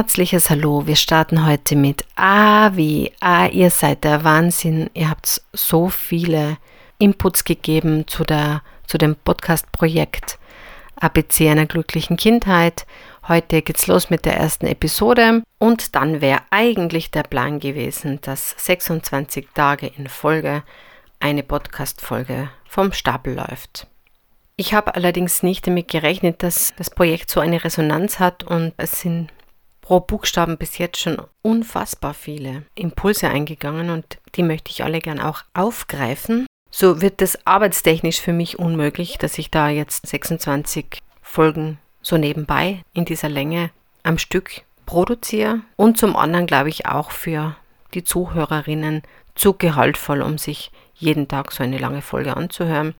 Herzliches Hallo. Wir starten heute mit Ah wie Ah, ihr seid der Wahnsinn. Ihr habt so viele Inputs gegeben zu, der, zu dem Podcast-Projekt ABC einer glücklichen Kindheit. Heute geht's los mit der ersten Episode und dann wäre eigentlich der Plan gewesen, dass 26 Tage in Folge eine Podcast-Folge vom Stapel läuft. Ich habe allerdings nicht damit gerechnet, dass das Projekt so eine Resonanz hat und es sind pro Buchstaben bis jetzt schon unfassbar viele Impulse eingegangen und die möchte ich alle gern auch aufgreifen so wird es arbeitstechnisch für mich unmöglich, dass ich da jetzt 26 Folgen so nebenbei in dieser Länge am Stück produziere und zum anderen glaube ich auch für die Zuhörerinnen zu gehaltvoll, um sich jeden Tag so eine lange Folge anzuhören.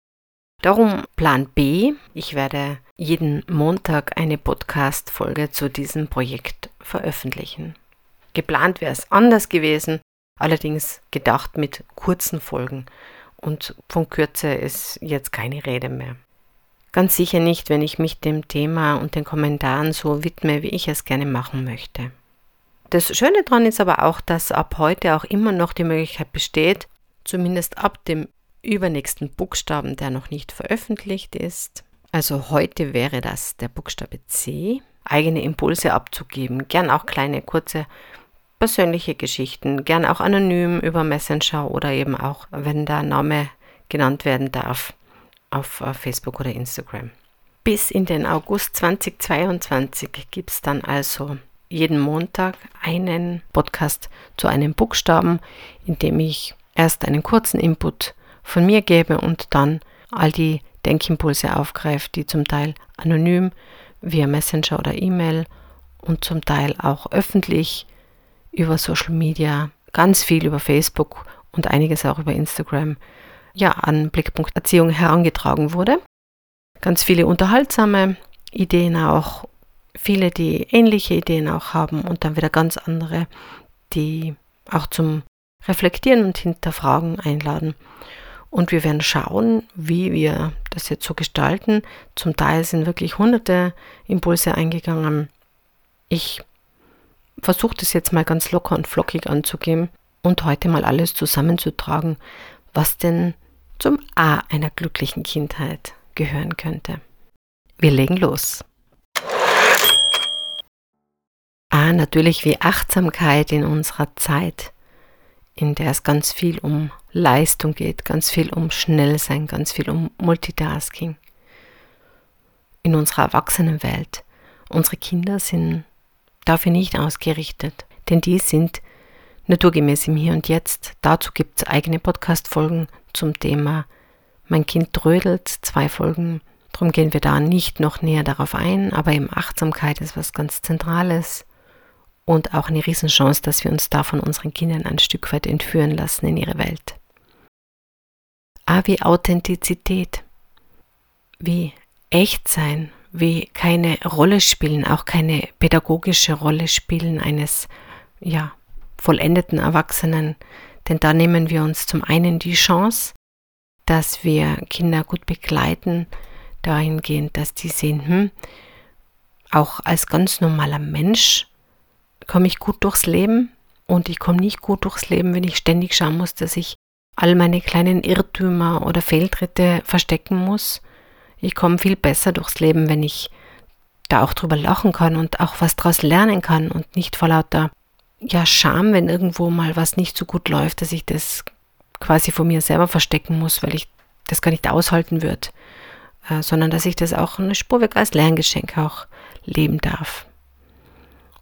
Darum Plan B. Ich werde jeden Montag eine Podcast-Folge zu diesem Projekt veröffentlichen. Geplant wäre es anders gewesen, allerdings gedacht mit kurzen Folgen und von Kürze ist jetzt keine Rede mehr. Ganz sicher nicht, wenn ich mich dem Thema und den Kommentaren so widme, wie ich es gerne machen möchte. Das Schöne daran ist aber auch, dass ab heute auch immer noch die Möglichkeit besteht, zumindest ab dem übernächsten Buchstaben, der noch nicht veröffentlicht ist, also heute wäre das der Buchstabe C, eigene Impulse abzugeben, gern auch kleine, kurze persönliche Geschichten, gern auch anonym über Messenger oder eben auch, wenn der Name genannt werden darf, auf äh, Facebook oder Instagram. Bis in den August 2022 gibt es dann also jeden Montag einen Podcast zu einem Buchstaben, in dem ich erst einen kurzen Input von mir gebe und dann all die Denkimpulse aufgreife, die zum Teil anonym via Messenger oder E-Mail und zum Teil auch öffentlich über Social Media, ganz viel über Facebook und einiges auch über Instagram, ja, an Blickpunkt Erziehung herangetragen wurde. Ganz viele unterhaltsame Ideen auch, viele, die ähnliche Ideen auch haben und dann wieder ganz andere, die auch zum Reflektieren und Hinterfragen einladen. Und wir werden schauen, wie wir das jetzt so gestalten. Zum Teil sind wirklich hunderte Impulse eingegangen. Ich versuche das jetzt mal ganz locker und flockig anzugehen und heute mal alles zusammenzutragen, was denn zum A einer glücklichen Kindheit gehören könnte. Wir legen los. A natürlich wie Achtsamkeit in unserer Zeit, in der es ganz viel um Leistung geht, ganz viel um Schnellsein, ganz viel um Multitasking. In unserer Erwachsenenwelt. Unsere Kinder sind dafür nicht ausgerichtet, denn die sind naturgemäß im Hier und Jetzt. Dazu gibt es eigene Podcast-Folgen zum Thema Mein Kind trödelt, zwei Folgen. Darum gehen wir da nicht noch näher darauf ein, aber eben Achtsamkeit ist was ganz Zentrales und auch eine Riesenchance, dass wir uns da von unseren Kindern ein Stück weit entführen lassen in ihre Welt. A wie Authentizität, wie Echtsein, wie keine Rolle spielen, auch keine pädagogische Rolle spielen eines ja, vollendeten Erwachsenen. Denn da nehmen wir uns zum einen die Chance, dass wir Kinder gut begleiten, dahingehend, dass die sehen, hm, auch als ganz normaler Mensch komme ich gut durchs Leben und ich komme nicht gut durchs Leben, wenn ich ständig schauen muss, dass ich all meine kleinen Irrtümer oder Fehltritte verstecken muss ich komme viel besser durchs Leben, wenn ich da auch drüber lachen kann und auch was daraus lernen kann und nicht vor lauter ja, Scham, wenn irgendwo mal was nicht so gut läuft, dass ich das quasi vor mir selber verstecken muss, weil ich das gar nicht aushalten würde, äh, sondern dass ich das auch eine Spurweg als Lerngeschenk auch leben darf.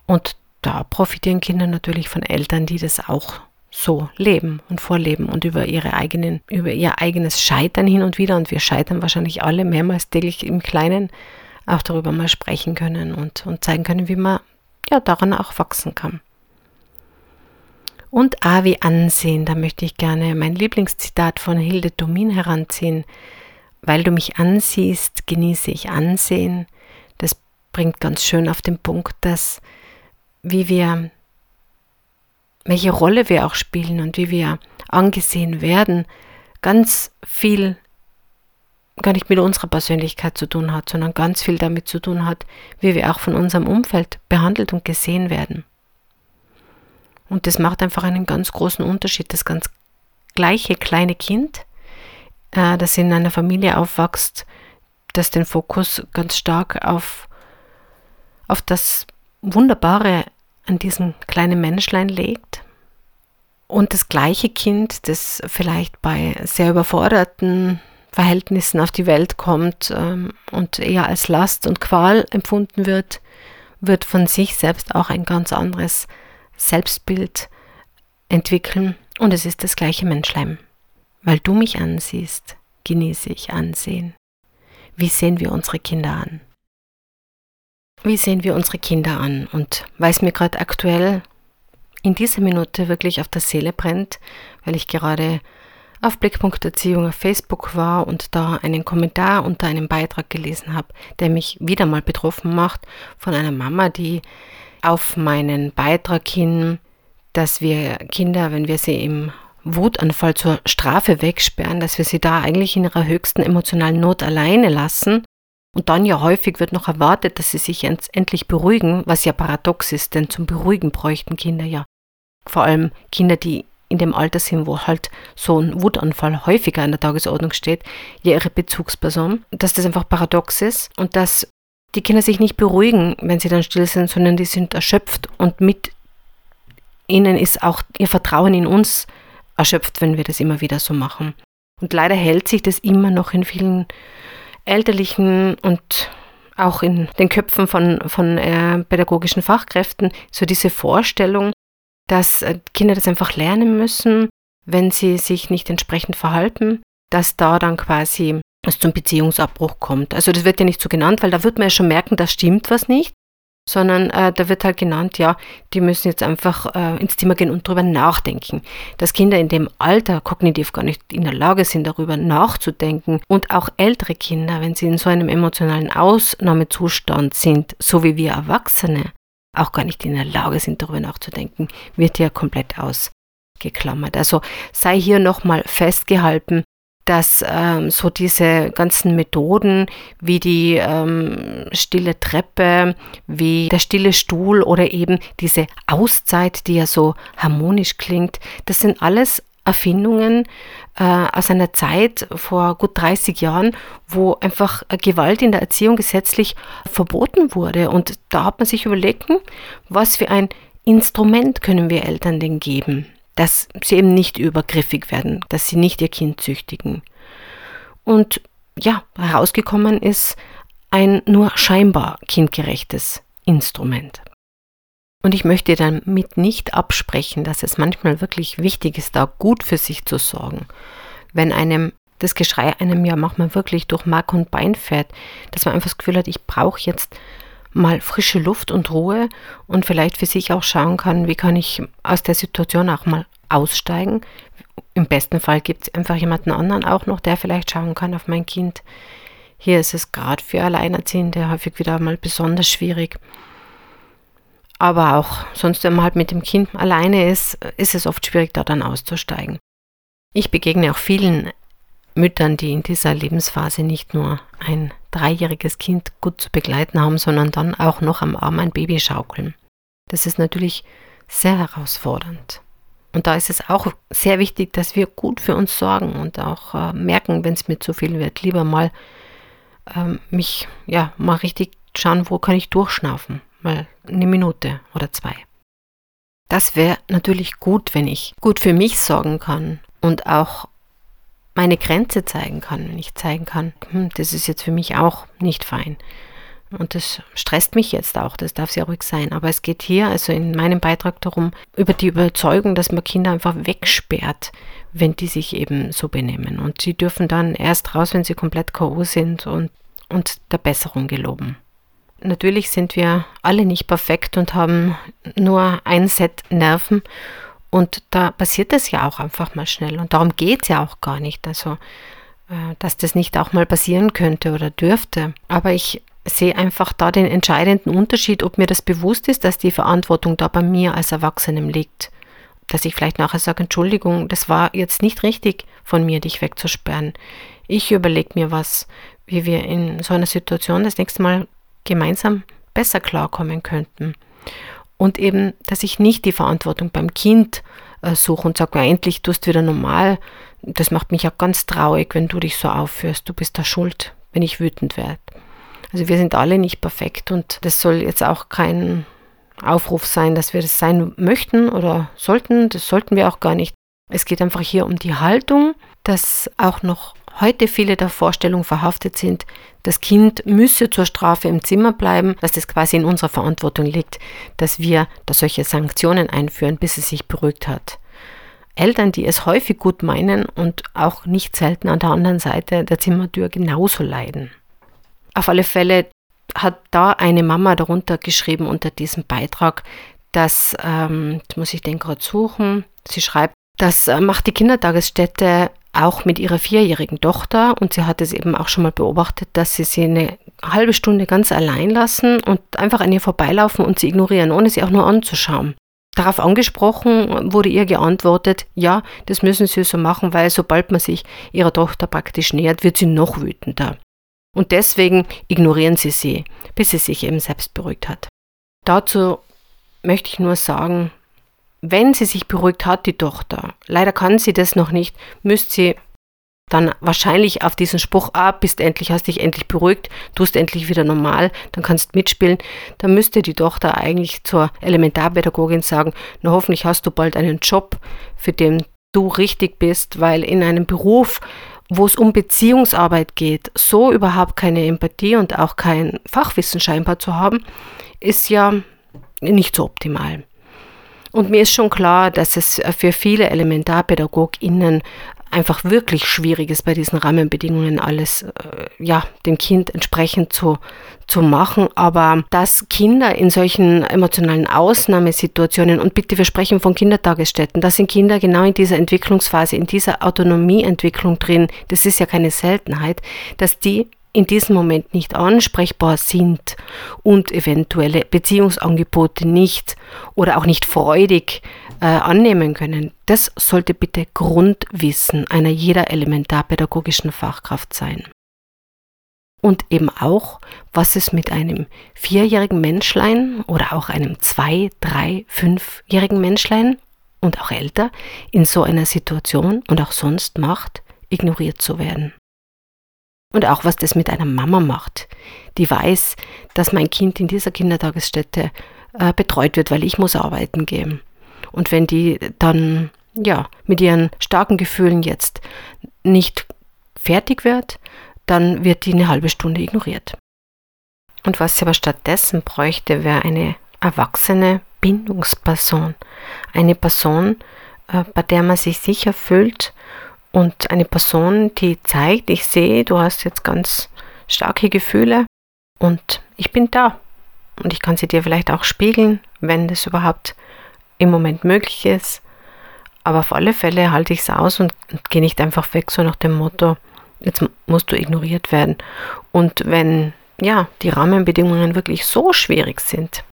Und da profitieren Kinder natürlich von Eltern, die das auch so leben und vorleben und über ihre eigenen, über ihr eigenes Scheitern hin und wieder, und wir scheitern wahrscheinlich alle mehrmals täglich im Kleinen, auch darüber mal sprechen können und, und zeigen können, wie man ja daran auch wachsen kann. Und A wie Ansehen, da möchte ich gerne mein Lieblingszitat von Hilde Domin heranziehen. Weil du mich ansiehst, genieße ich Ansehen. Das bringt ganz schön auf den Punkt, dass wie wir, welche Rolle wir auch spielen und wie wir angesehen werden, ganz viel gar nicht mit unserer Persönlichkeit zu tun hat, sondern ganz viel damit zu tun hat, wie wir auch von unserem Umfeld behandelt und gesehen werden. Und das macht einfach einen ganz großen Unterschied. Das ganz gleiche kleine Kind, äh, das in einer Familie aufwächst, das den Fokus ganz stark auf, auf das Wunderbare an diesem kleinen Menschlein legt. Und das gleiche Kind, das vielleicht bei sehr überforderten Verhältnissen auf die Welt kommt ähm, und eher als Last und Qual empfunden wird, wird von sich selbst auch ein ganz anderes Selbstbild entwickeln. Und es ist das gleiche Menschlein. Weil du mich ansiehst, genieße ich Ansehen. Wie sehen wir unsere Kinder an? Wie sehen wir unsere Kinder an? Und weil es mir gerade aktuell in dieser Minute wirklich auf der Seele brennt, weil ich gerade auf Blickpunkt Erziehung auf Facebook war und da einen Kommentar unter einem Beitrag gelesen habe, der mich wieder mal betroffen macht von einer Mama, die auf meinen Beitrag hin, dass wir Kinder, wenn wir sie im Wutanfall zur Strafe wegsperren, dass wir sie da eigentlich in ihrer höchsten emotionalen Not alleine lassen. Und dann ja häufig wird noch erwartet, dass sie sich endlich beruhigen, was ja paradox ist, denn zum Beruhigen bräuchten Kinder ja vor allem Kinder, die in dem Alter sind, wo halt so ein Wutanfall häufiger an der Tagesordnung steht, ja ihre Bezugsperson, dass das einfach paradox ist und dass die Kinder sich nicht beruhigen, wenn sie dann still sind, sondern die sind erschöpft und mit ihnen ist auch ihr Vertrauen in uns erschöpft, wenn wir das immer wieder so machen. Und leider hält sich das immer noch in vielen elterlichen und auch in den Köpfen von, von äh, pädagogischen Fachkräften so diese Vorstellung, dass äh, Kinder das einfach lernen müssen, wenn sie sich nicht entsprechend verhalten, dass da dann quasi es zum Beziehungsabbruch kommt. Also das wird ja nicht so genannt, weil da wird man ja schon merken, da stimmt was nicht, sondern äh, da wird halt genannt, ja, die müssen jetzt einfach äh, ins Zimmer gehen und drüber nachdenken. Dass Kinder in dem Alter kognitiv gar nicht in der Lage sind, darüber nachzudenken und auch ältere Kinder, wenn sie in so einem emotionalen Ausnahmezustand sind, so wie wir Erwachsene, auch gar nicht in der Lage sind, darüber nachzudenken, wird ja komplett ausgeklammert. Also sei hier nochmal festgehalten, dass ähm, so diese ganzen Methoden wie die ähm, stille Treppe, wie der stille Stuhl oder eben diese Auszeit, die ja so harmonisch klingt, das sind alles Erfindungen äh, aus einer Zeit vor gut 30 Jahren, wo einfach Gewalt in der Erziehung gesetzlich verboten wurde. Und da hat man sich überlegt, hm, was für ein Instrument können wir Eltern denn geben? Dass sie eben nicht übergriffig werden, dass sie nicht ihr Kind züchtigen. Und ja, herausgekommen ist ein nur scheinbar kindgerechtes Instrument. Und ich möchte damit nicht absprechen, dass es manchmal wirklich wichtig ist, da gut für sich zu sorgen. Wenn einem das Geschrei einem ja manchmal wirklich durch Mark und Bein fährt, dass man einfach das Gefühl hat, ich brauche jetzt mal frische Luft und Ruhe und vielleicht für sich auch schauen kann, wie kann ich aus der Situation auch mal aussteigen. Im besten Fall gibt es einfach jemanden anderen auch noch, der vielleicht schauen kann auf mein Kind. Hier ist es gerade für Alleinerziehende häufig wieder mal besonders schwierig. Aber auch sonst, wenn man halt mit dem Kind alleine ist, ist es oft schwierig, da dann auszusteigen. Ich begegne auch vielen Müttern, die in dieser Lebensphase nicht nur ein dreijähriges Kind gut zu begleiten haben, sondern dann auch noch am Arm ein Baby schaukeln. Das ist natürlich sehr herausfordernd. Und da ist es auch sehr wichtig, dass wir gut für uns sorgen und auch äh, merken, wenn es mir zu viel wird, lieber mal äh, mich, ja, mal richtig schauen, wo kann ich durchschnaufen. Mal eine Minute oder zwei. Das wäre natürlich gut, wenn ich gut für mich sorgen kann und auch meine Grenze zeigen kann, wenn ich zeigen kann, hm, das ist jetzt für mich auch nicht fein. Und das stresst mich jetzt auch, das darf sehr ruhig sein. Aber es geht hier, also in meinem Beitrag darum, über die Überzeugung, dass man Kinder einfach wegsperrt, wenn die sich eben so benehmen. Und sie dürfen dann erst raus, wenn sie komplett K.O. sind und, und der Besserung geloben. Natürlich sind wir alle nicht perfekt und haben nur ein Set Nerven Und da passiert das ja auch einfach mal schnell. Und darum geht es ja auch gar nicht. Also, äh, dass das nicht auch mal passieren könnte oder dürfte. Aber ich sehe einfach da den entscheidenden Unterschied, ob mir das bewusst ist, dass die Verantwortung da bei mir als Erwachsenem liegt. Dass ich vielleicht nachher sage, Entschuldigung, das war jetzt nicht richtig von mir, dich wegzusperren. Ich überlege mir was, wie wir in so einer Situation das nächste Mal gemeinsam besser klarkommen könnten. Und eben, dass ich nicht die Verantwortung beim Kind äh, suche und sage, endlich tust du wieder normal. Das macht mich ja ganz traurig, wenn du dich so aufführst. Du bist da schuld, wenn ich wütend werde. Also wir sind alle nicht perfekt und das soll jetzt auch kein Aufruf sein, dass wir das sein möchten oder sollten. Das sollten wir auch gar nicht. Es geht einfach hier um die Haltung, dass auch noch heute viele der Vorstellung verhaftet sind, das Kind müsse zur Strafe im Zimmer bleiben, dass das quasi in unserer Verantwortung liegt, dass wir da solche Sanktionen einführen, bis es sich beruhigt hat. Eltern, die es häufig gut meinen und auch nicht selten an der anderen Seite der Zimmertür genauso leiden. Auf alle Fälle hat da eine Mama darunter geschrieben unter diesem Beitrag, dass, ähm, jetzt muss ich den gerade suchen, sie schreibt, das äh, macht die Kindertagesstätte auch mit ihrer vierjährigen Tochter und sie hat es eben auch schon mal beobachtet, dass sie sie eine halbe Stunde ganz allein lassen und einfach an ihr vorbeilaufen und sie ignorieren, ohne sie auch nur anzuschauen. Darauf angesprochen wurde ihr geantwortet, ja, das müssen sie so machen, weil sobald man sich ihrer Tochter praktisch nähert, wird sie noch wütender. Und deswegen ignorieren sie sie, bis sie sich eben selbst beruhigt hat. Dazu möchte ich nur sagen, wenn sie sich beruhigt hat, die Tochter, leider kann sie das noch nicht, müsste sie dann wahrscheinlich auf diesen Spruch, ah, bist endlich, hast dich endlich beruhigt, tust endlich wieder normal, dann kannst mitspielen, dann müsste die Tochter eigentlich zur Elementarpädagogin sagen, na hoffentlich hast du bald einen Job, für den du richtig bist, weil in einem Beruf, wo es um Beziehungsarbeit geht, so überhaupt keine Empathie und auch kein Fachwissen scheinbar zu haben, ist ja nicht so optimal. Und mir ist schon klar, dass es für viele ElementarpädagogInnen einfach wirklich schwierig ist, bei diesen Rahmenbedingungen alles äh, ja, dem Kind entsprechend zu, zu machen. Aber dass Kinder in solchen emotionalen Ausnahmesituationen, und bitte wir sprechen von Kindertagesstätten, da sind Kinder genau in dieser Entwicklungsphase, in dieser Autonomieentwicklung drin, das ist ja keine Seltenheit, dass die in diesem Moment nicht ansprechbar sind und eventuelle Beziehungsangebote nicht oder auch nicht freudig äh, annehmen können. Das sollte bitte Grundwissen einer jeder elementarpädagogischen Fachkraft sein. Und eben auch, was es mit einem vierjährigen Menschlein oder auch einem zwei, drei, fünfjährigen Menschlein und auch älter in so einer Situation und auch sonst macht, ignoriert zu werden. Und auch was das mit einer Mama macht, die weiß, dass mein Kind in dieser Kindertagesstätte äh, betreut wird, weil ich muss arbeiten gehen. Und wenn die dann ja mit ihren starken Gefühlen jetzt nicht fertig wird, dann wird die eine halbe Stunde ignoriert. Und was sie aber stattdessen bräuchte, wäre eine erwachsene Bindungsperson. Eine Person, äh, bei der man sich sicher fühlt und eine Person, die zeigt, ich sehe, du hast jetzt ganz starke Gefühle und ich bin da. Und ich kann sie dir vielleicht auch spiegeln, wenn das überhaupt im Moment möglich ist. Aber auf alle Fälle halte ich es aus und, gehe nicht einfach weg, so nach dem Motto, jetzt musst du ignoriert werden. Und wenn ja, die Rahmenbedingungen wirklich so schwierig sind,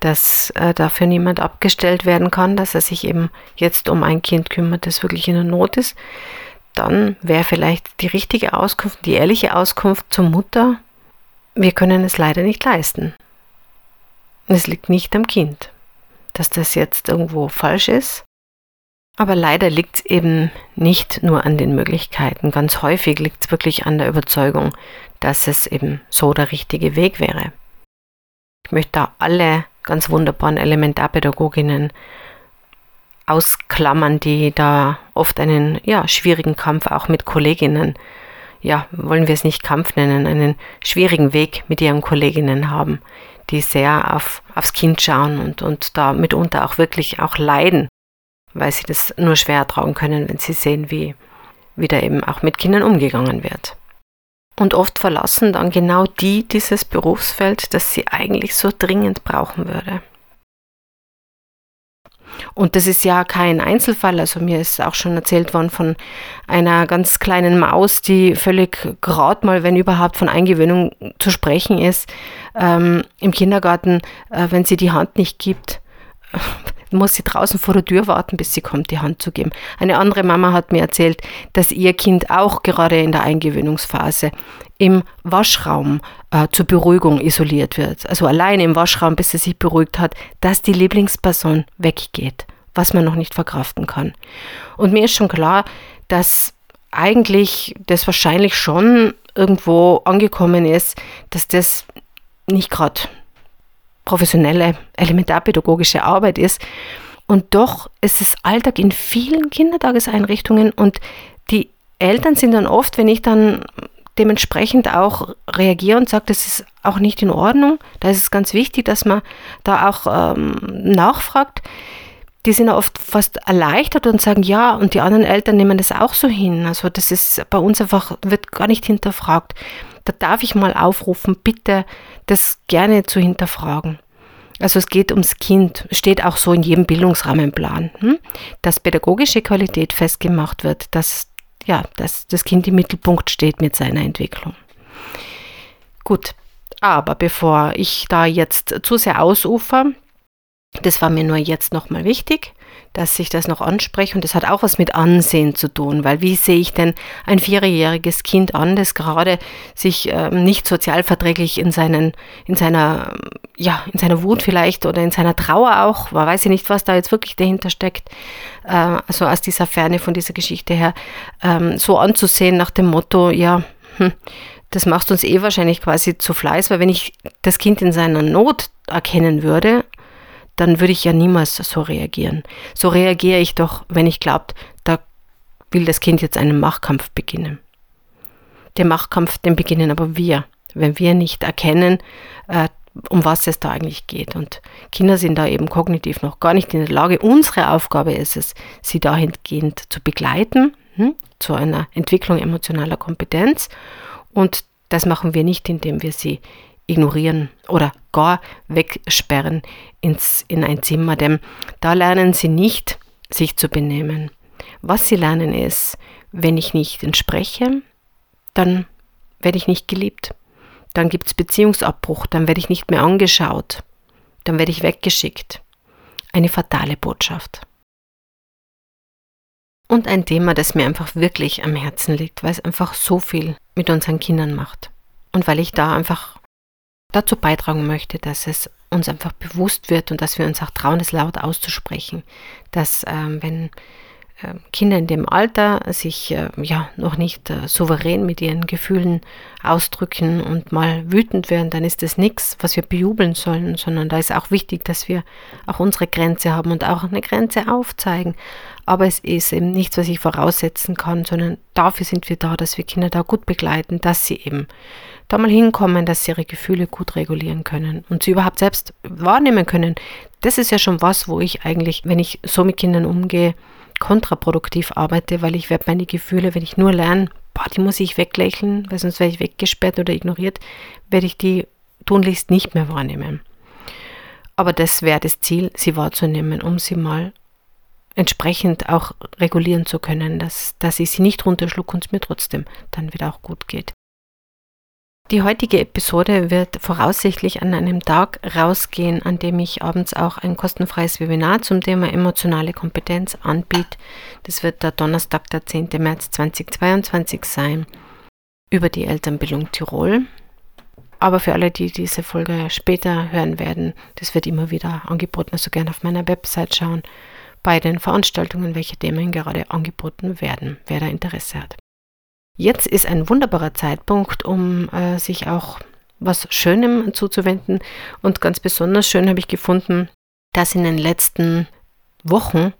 dass äh, dafür niemand abgestellt werden kann, dass er sich eben jetzt um ein Kind kümmert, das wirklich in der Not ist, dann wäre vielleicht die richtige Auskunft, die ehrliche Auskunft zur Mutter, wir können es leider nicht leisten. Es liegt nicht am Kind, dass das jetzt irgendwo falsch ist. Aber leider liegt es eben nicht nur an den Möglichkeiten. Ganz häufig liegt es wirklich an der Überzeugung, dass es eben so der richtige Weg wäre. Ich möchte da alle ganz wunderbaren Elementarpädagoginnen ausklammern, die da oft einen ja, schwierigen Kampf auch mit Kolleginnen, ja, wollen wir es nicht Kampf nennen, einen schwierigen Weg mit ihren Kolleginnen haben, die sehr auf, aufs Kind schauen und, und da mitunter auch wirklich auch leiden, weil sie das nur schwer ertragen können, wenn sie sehen, wie, wie da eben auch mit Kindern umgegangen wird. Und oft verlassen dann genau die dieses Berufsfeld, das sie eigentlich so dringend brauchen würde. Und das ist ja kein Einzelfall. Also mir ist auch schon erzählt worden von einer ganz kleinen Maus, die völlig gerade mal, wenn überhaupt, von Eingewöhnung zu sprechen ist. Ähm, Im Kindergarten, äh, wenn sie die Hand nicht gibt, muss sie draußen vor der Tür warten, bis sie kommt, die Hand zu geben. Eine andere Mama hat mir erzählt, dass ihr Kind auch gerade in der Eingewöhnungsphase im Waschraum äh, zur Beruhigung isoliert wird. Also allein im Waschraum, bis sie sich beruhigt hat, dass die Lieblingsperson weggeht, was man noch nicht verkraften kann. Und mir ist schon klar, dass eigentlich das wahrscheinlich schon irgendwo angekommen ist, dass das nicht gerade professionelle, elementarpädagogische Arbeit ist. Und doch ist es Alltag in vielen Kindertageseinrichtungen und die Eltern sind dann oft, wenn ich dann dementsprechend auch reagiere und sage, das ist auch nicht in Ordnung, da ist es ganz wichtig, dass man da auch ähm, nachfragt. Die sind oft fast erleichtert und sagen ja, und die anderen Eltern nehmen das auch so hin. Also das ist bei uns einfach, wird gar nicht hinterfragt. Da darf ich mal aufrufen, bitte das gerne zu hinterfragen. Also es geht ums Kind, steht auch so in jedem Bildungsrahmenplan, hm? dass pädagogische Qualität festgemacht wird, dass, ja, dass das Kind im Mittelpunkt steht mit seiner Entwicklung. Gut, aber bevor ich da jetzt zu sehr ausufer, das war mir nur jetzt nochmal wichtig, dass ich das noch anspreche. Und das hat auch was mit Ansehen zu tun, weil wie sehe ich denn ein vierjähriges Kind an, das gerade sich äh, nicht sozialverträglich in seinen, in seiner, ja, in seiner Wut vielleicht oder in seiner Trauer auch, man weiß ja nicht, was da jetzt wirklich dahinter steckt, äh, also aus dieser Ferne von dieser Geschichte her, ähm, so anzusehen nach dem Motto, ja, hm, das macht uns eh wahrscheinlich quasi zu Fleiß, weil wenn ich das Kind in seiner Not erkennen würde dann würde ich ja niemals so reagieren. So reagiere ich doch, wenn ich glaube, da will das Kind jetzt einen Machtkampf beginnen. Den Machtkampf, den beginnen aber wir, wenn wir nicht erkennen, äh, um was es da eigentlich geht. Und Kinder sind da eben kognitiv noch gar nicht in der Lage. Unsere Aufgabe ist es, sie dahingehend zu begleiten, hm, zu einer Entwicklung emotionaler Kompetenz. Und das machen wir nicht, indem wir sie ignorieren oder gar wegsperren ins, in ein Zimmer, denn da lernen sie nicht, sich zu benehmen. Was sie lernen ist, wenn ich nicht entspreche, dann werde ich nicht geliebt. Dann gibt es Beziehungsabbruch, dann werde ich nicht mehr angeschaut, dann werde ich weggeschickt. Eine fatale Botschaft. Und ein Thema, das mir einfach wirklich am Herzen liegt, weil es einfach so viel mit unseren Kindern macht. Und weil ich da einfach dazu beitragen möchte, dass es uns einfach bewusst wird und dass wir uns auch trauen, es laut auszusprechen, dass ähm, wenn äh, Kinder in dem Alter sich äh, ja noch nicht äh, souverän mit ihren Gefühlen ausdrücken und mal wütend werden, dann ist das nichts, was wir bejubeln sollen, sondern da ist auch wichtig, dass wir auch unsere Grenze haben und auch eine Grenze aufzeigen. Aber es ist eben nichts, was ich voraussetzen kann, sondern dafür sind wir da, dass wir Kinder da gut begleiten, dass sie eben da mal hinkommen, dass sie ihre Gefühle gut regulieren können und sie überhaupt selbst wahrnehmen können. Das ist ja schon was, wo ich eigentlich, wenn ich so mit Kindern umgehe, kontraproduktiv arbeite, weil ich werde meine Gefühle, wenn ich nur lerne, boah, die muss ich weglächeln, weil sonst werde ich weggesperrt oder ignoriert, werde ich die tunlichst nicht mehr wahrnehmen. Aber das wäre das Ziel, sie wahrzunehmen, um sie mal entsprechend auch regulieren zu können, dass, dass ich sie nicht runterschlucke und es mir trotzdem dann wieder auch gut geht. Die heutige Episode wird voraussichtlich an einem Tag rausgehen, an dem ich abends auch ein kostenfreies Webinar zum Thema emotionale Kompetenz anbiete. Das wird der Donnerstag, der 10. März 2022 sein, über die Elternbildung Tirol. Aber für alle, die diese Folge später hören werden, das wird immer wieder angeboten, also gerne auf meiner Website schauen, bei den Veranstaltungen, welche Themen gerade angeboten werden, wer da Interesse hat. Jetzt ist ein wunderbarer Zeitpunkt, um äh, sich auch was Schönem zuzuwenden. Und ganz besonders schön habe ich gefunden, dass in den letzten Wochen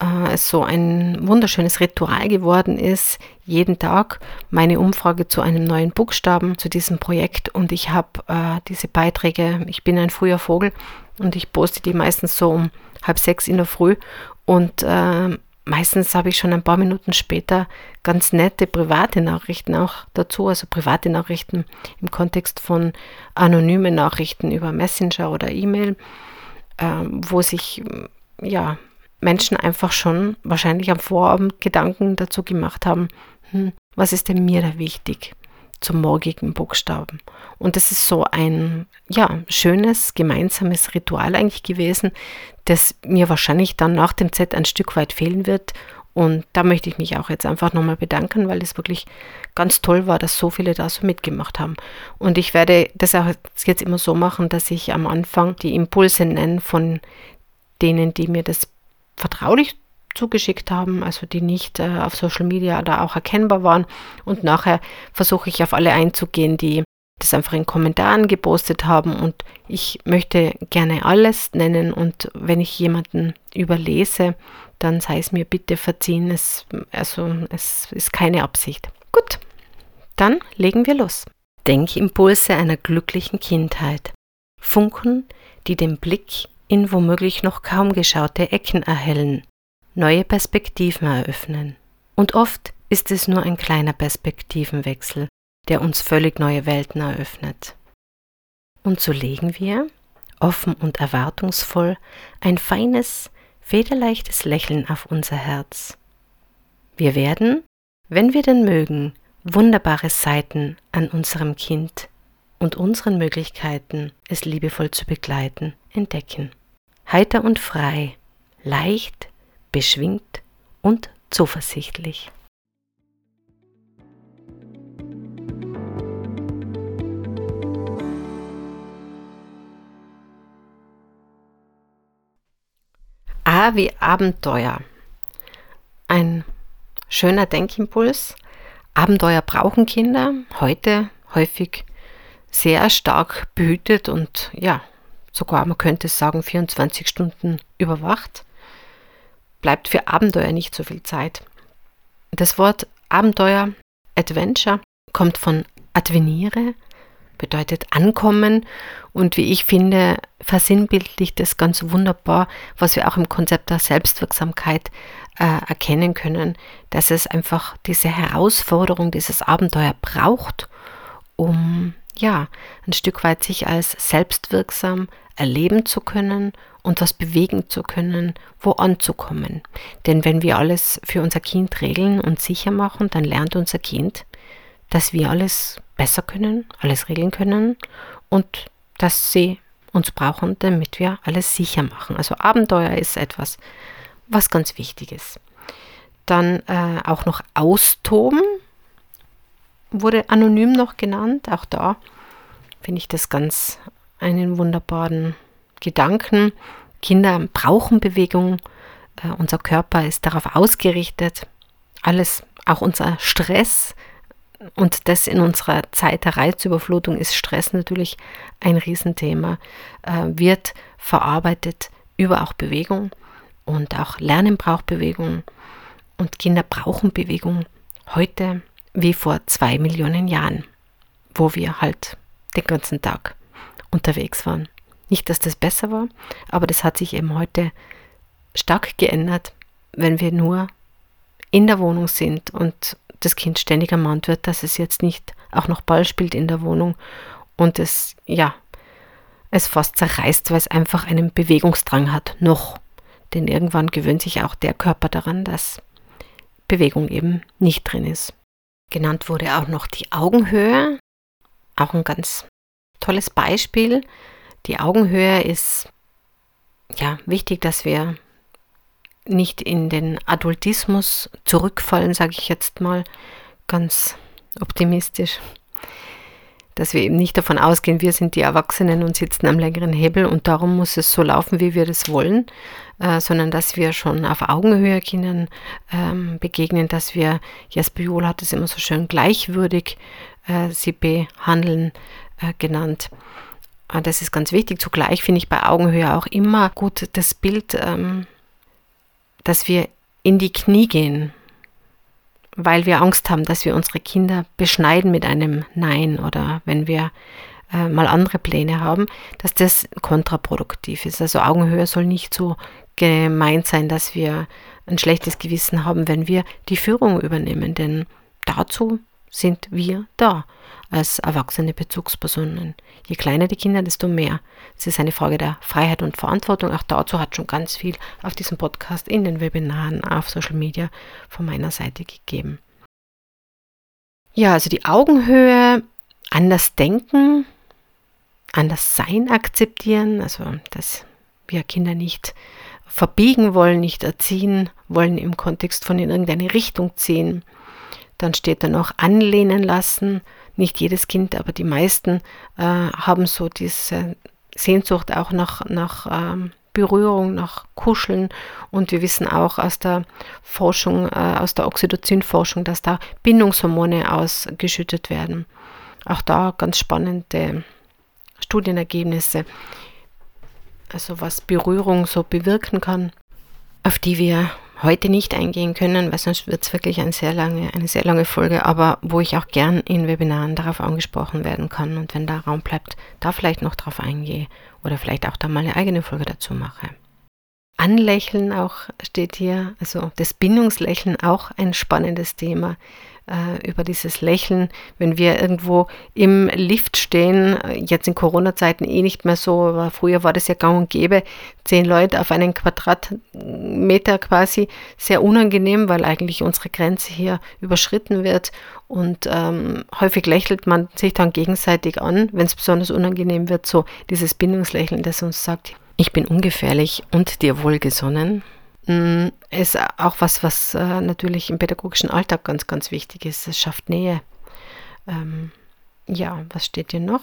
äh, es so ein wunderschönes Ritual geworden ist, jeden Tag meine Umfrage zu einem neuen Buchstaben zu diesem Projekt. Und ich habe äh, diese Beiträge, ich bin ein früher Vogel und ich poste die meistens so um halb sechs in der Früh. Und äh, meistens habe ich schon ein paar Minuten später ganz nette private Nachrichten auch dazu, also private Nachrichten im Kontext von anonymen Nachrichten über Messenger oder E-Mail, äh, wo sich ja Menschen einfach schon wahrscheinlich am Vorabend Gedanken dazu gemacht haben, hm, was ist denn mir da wichtig zum morgigen Buchstaben? Und das ist so ein, ja, schönes gemeinsames Ritual eigentlich gewesen, das mir wahrscheinlich dann nach dem Z ein Stück weit fehlen wird. Und da möchte ich mich auch jetzt einfach nochmal bedanken, weil es wirklich ganz toll war, dass so viele da so mitgemacht haben. Und ich werde das auch jetzt immer so machen, dass ich am Anfang die Impulse nenne von denen, die mir das vertraulich zugeschickt haben, also die nicht äh, auf Social Media da auch erkennbar waren. Und nachher versuche ich auf alle einzugehen, die das einfach in Kommentaren gepostet haben. Und ich möchte gerne alles nennen. Und wenn ich jemanden überlese, dann sei es mir bitte verziehen. Es, also es ist keine Absicht. Gut, dann legen wir los. Denkimpulse einer glücklichen Kindheit. Funken, die den Blick in womöglich noch kaum geschaute Ecken erhellen, neue Perspektiven eröffnen. Und oft ist es nur ein kleiner Perspektivenwechsel, der uns völlig neue Welten eröffnet. Und so legen wir, offen und erwartungsvoll, ein feines, federleichtes Lächeln auf unser Herz. Wir werden, wenn wir denn mögen, wunderbare Seiten an unserem Kind und unseren Möglichkeiten, es liebevoll zu begleiten, entdecken heiter und frei, leicht, beschwingt und zuversichtlich. A wie Abenteuer. Ein schöner Denkimpuls. Abenteuer brauchen Kinder heute häufig sehr stark behütet und ja, sogar, man könnte sagen, 24 Stunden überwacht, bleibt für Abenteuer nicht so viel Zeit. Das Wort Abenteuer, Adventure, kommt von advenire, bedeutet ankommen und wie ich finde, versinnbildlicht es ganz wunderbar, was wir auch im Konzept der Selbstwirksamkeit äh, erkennen können, dass es einfach diese Herausforderung, dieses Abenteuer braucht, um ja, ein Stück weit sich als selbstwirksam erleben zu können und was bewegen zu können, wo anzukommen. Denn wenn wir alles für unser Kind regeln und sicher machen, dann lernt unser Kind, dass wir alles besser können, alles regeln können und dass sie uns brauchen, damit wir alles sicher machen. Also Abenteuer ist etwas, was ganz wichtig ist. Dann äh, auch noch austoben wurde anonym noch genannt. Auch da finde ich das ganz einen wunderbaren Gedanken. Kinder brauchen Bewegung. Äh, unser Körper ist darauf ausgerichtet. Alles, auch unser Stress und das in unserer Zeit der Reizüberflutung ist Stress natürlich ein Riesenthema, äh, wird verarbeitet über auch Bewegung und auch Lernen braucht Bewegung und Kinder brauchen Bewegung heute wie vor zwei Millionen Jahren, wo wir halt den ganzen Tag unterwegs waren. Nicht, dass das besser war, aber das hat sich eben heute stark geändert, wenn wir nur in der Wohnung sind und das Kind ständig ermahnt wird, dass es jetzt nicht auch noch Ball spielt in der Wohnung und es, ja, es fast zerreißt, weil es einfach einen Bewegungsdrang hat, noch. Denn irgendwann gewöhnt sich auch der Körper daran, dass Bewegung eben nicht drin ist. Genannt wurde auch noch die Augenhöhe, auch ein ganz tolles Beispiel. Die Augenhöhe ist ja wichtig, dass wir nicht in den Adultismus zurückfallen, sage ich jetzt mal ganz optimistisch. Dass wir eben nicht davon ausgehen, wir sind die Erwachsenen und sitzen am längeren Hebel und darum muss es so laufen, wie wir das wollen, äh, sondern dass wir schon auf Augenhöhe Kindern ähm, begegnen, dass wir, Jesper Johl hat es immer so schön gleichwürdig äh, sie behandeln, äh, genannt. Äh, das ist ganz wichtig. Zugleich finde ich bei Augenhöhe auch immer gut das Bild, ähm, dass wir in die Knie gehen, weil wir Angst haben, dass wir unsere Kinder beschneiden mit einem Nein oder wenn wir äh, mal andere Pläne haben, dass das kontraproduktiv ist. Also Augenhöhe soll nicht so gemeint sein, dass wir ein schlechtes Gewissen haben, wenn wir die Führung übernehmen, denn dazu sind wir da als erwachsene Bezugspersonen. Je kleiner die Kinder, desto mehr. Es ist eine Frage der Freiheit und Verantwortung. Auch dazu hat schon ganz viel auf diesem Podcast, in den Webinaren, auf Social Media von meiner Seite gegeben. Ja, also die Augenhöhe, anders denken, anders sein akzeptieren, also dass wir Kinder nicht verbiegen wollen, nicht erziehen wollen im Kontext von in irgendeine Richtung ziehen. Dann steht da noch anlehnen lassen. Nicht jedes Kind, aber die meisten äh, haben so diese Sehnsucht auch nach, nach ähm, Berührung, nach Kuscheln. Und wir wissen auch aus der Forschung, äh, aus der Oxytocin-Forschung, dass da Bindungshormone ausgeschüttet werden. Auch da ganz spannende Studienergebnisse also was Berührung so bewirken kann, auf die wir heute nicht eingehen können, weil sonst wird es wirklich eine sehr, lange, eine sehr lange Folge, aber wo ich auch gern in Webinaren darauf angesprochen werden kann und wenn da Raum bleibt, da vielleicht noch drauf eingehe oder vielleicht auch da mal eine eigene Folge dazu mache. Anlächeln auch steht hier, also das Bindungslächeln auch ein spannendes Thema äh, über dieses Lächeln, wenn wir irgendwo im Lift stehen, jetzt in Corona-Zeiten eh nicht mehr so, aber früher war das ja gang und gäbe, zehn Leute auf einen Quadratmeter quasi, sehr unangenehm, weil eigentlich unsere Grenze hier überschritten wird und ähm, häufig lächelt man sich dann gegenseitig an, wenn es besonders unangenehm wird, so dieses Bindungslächeln, das uns sagt, ich bin ungefährlich und dir wohlgesonnen. Mm, ist auch was, was äh, natürlich im pädagogischen Alltag ganz, ganz wichtig ist. Es schafft Nähe. Ähm, ja, was steht hier noch?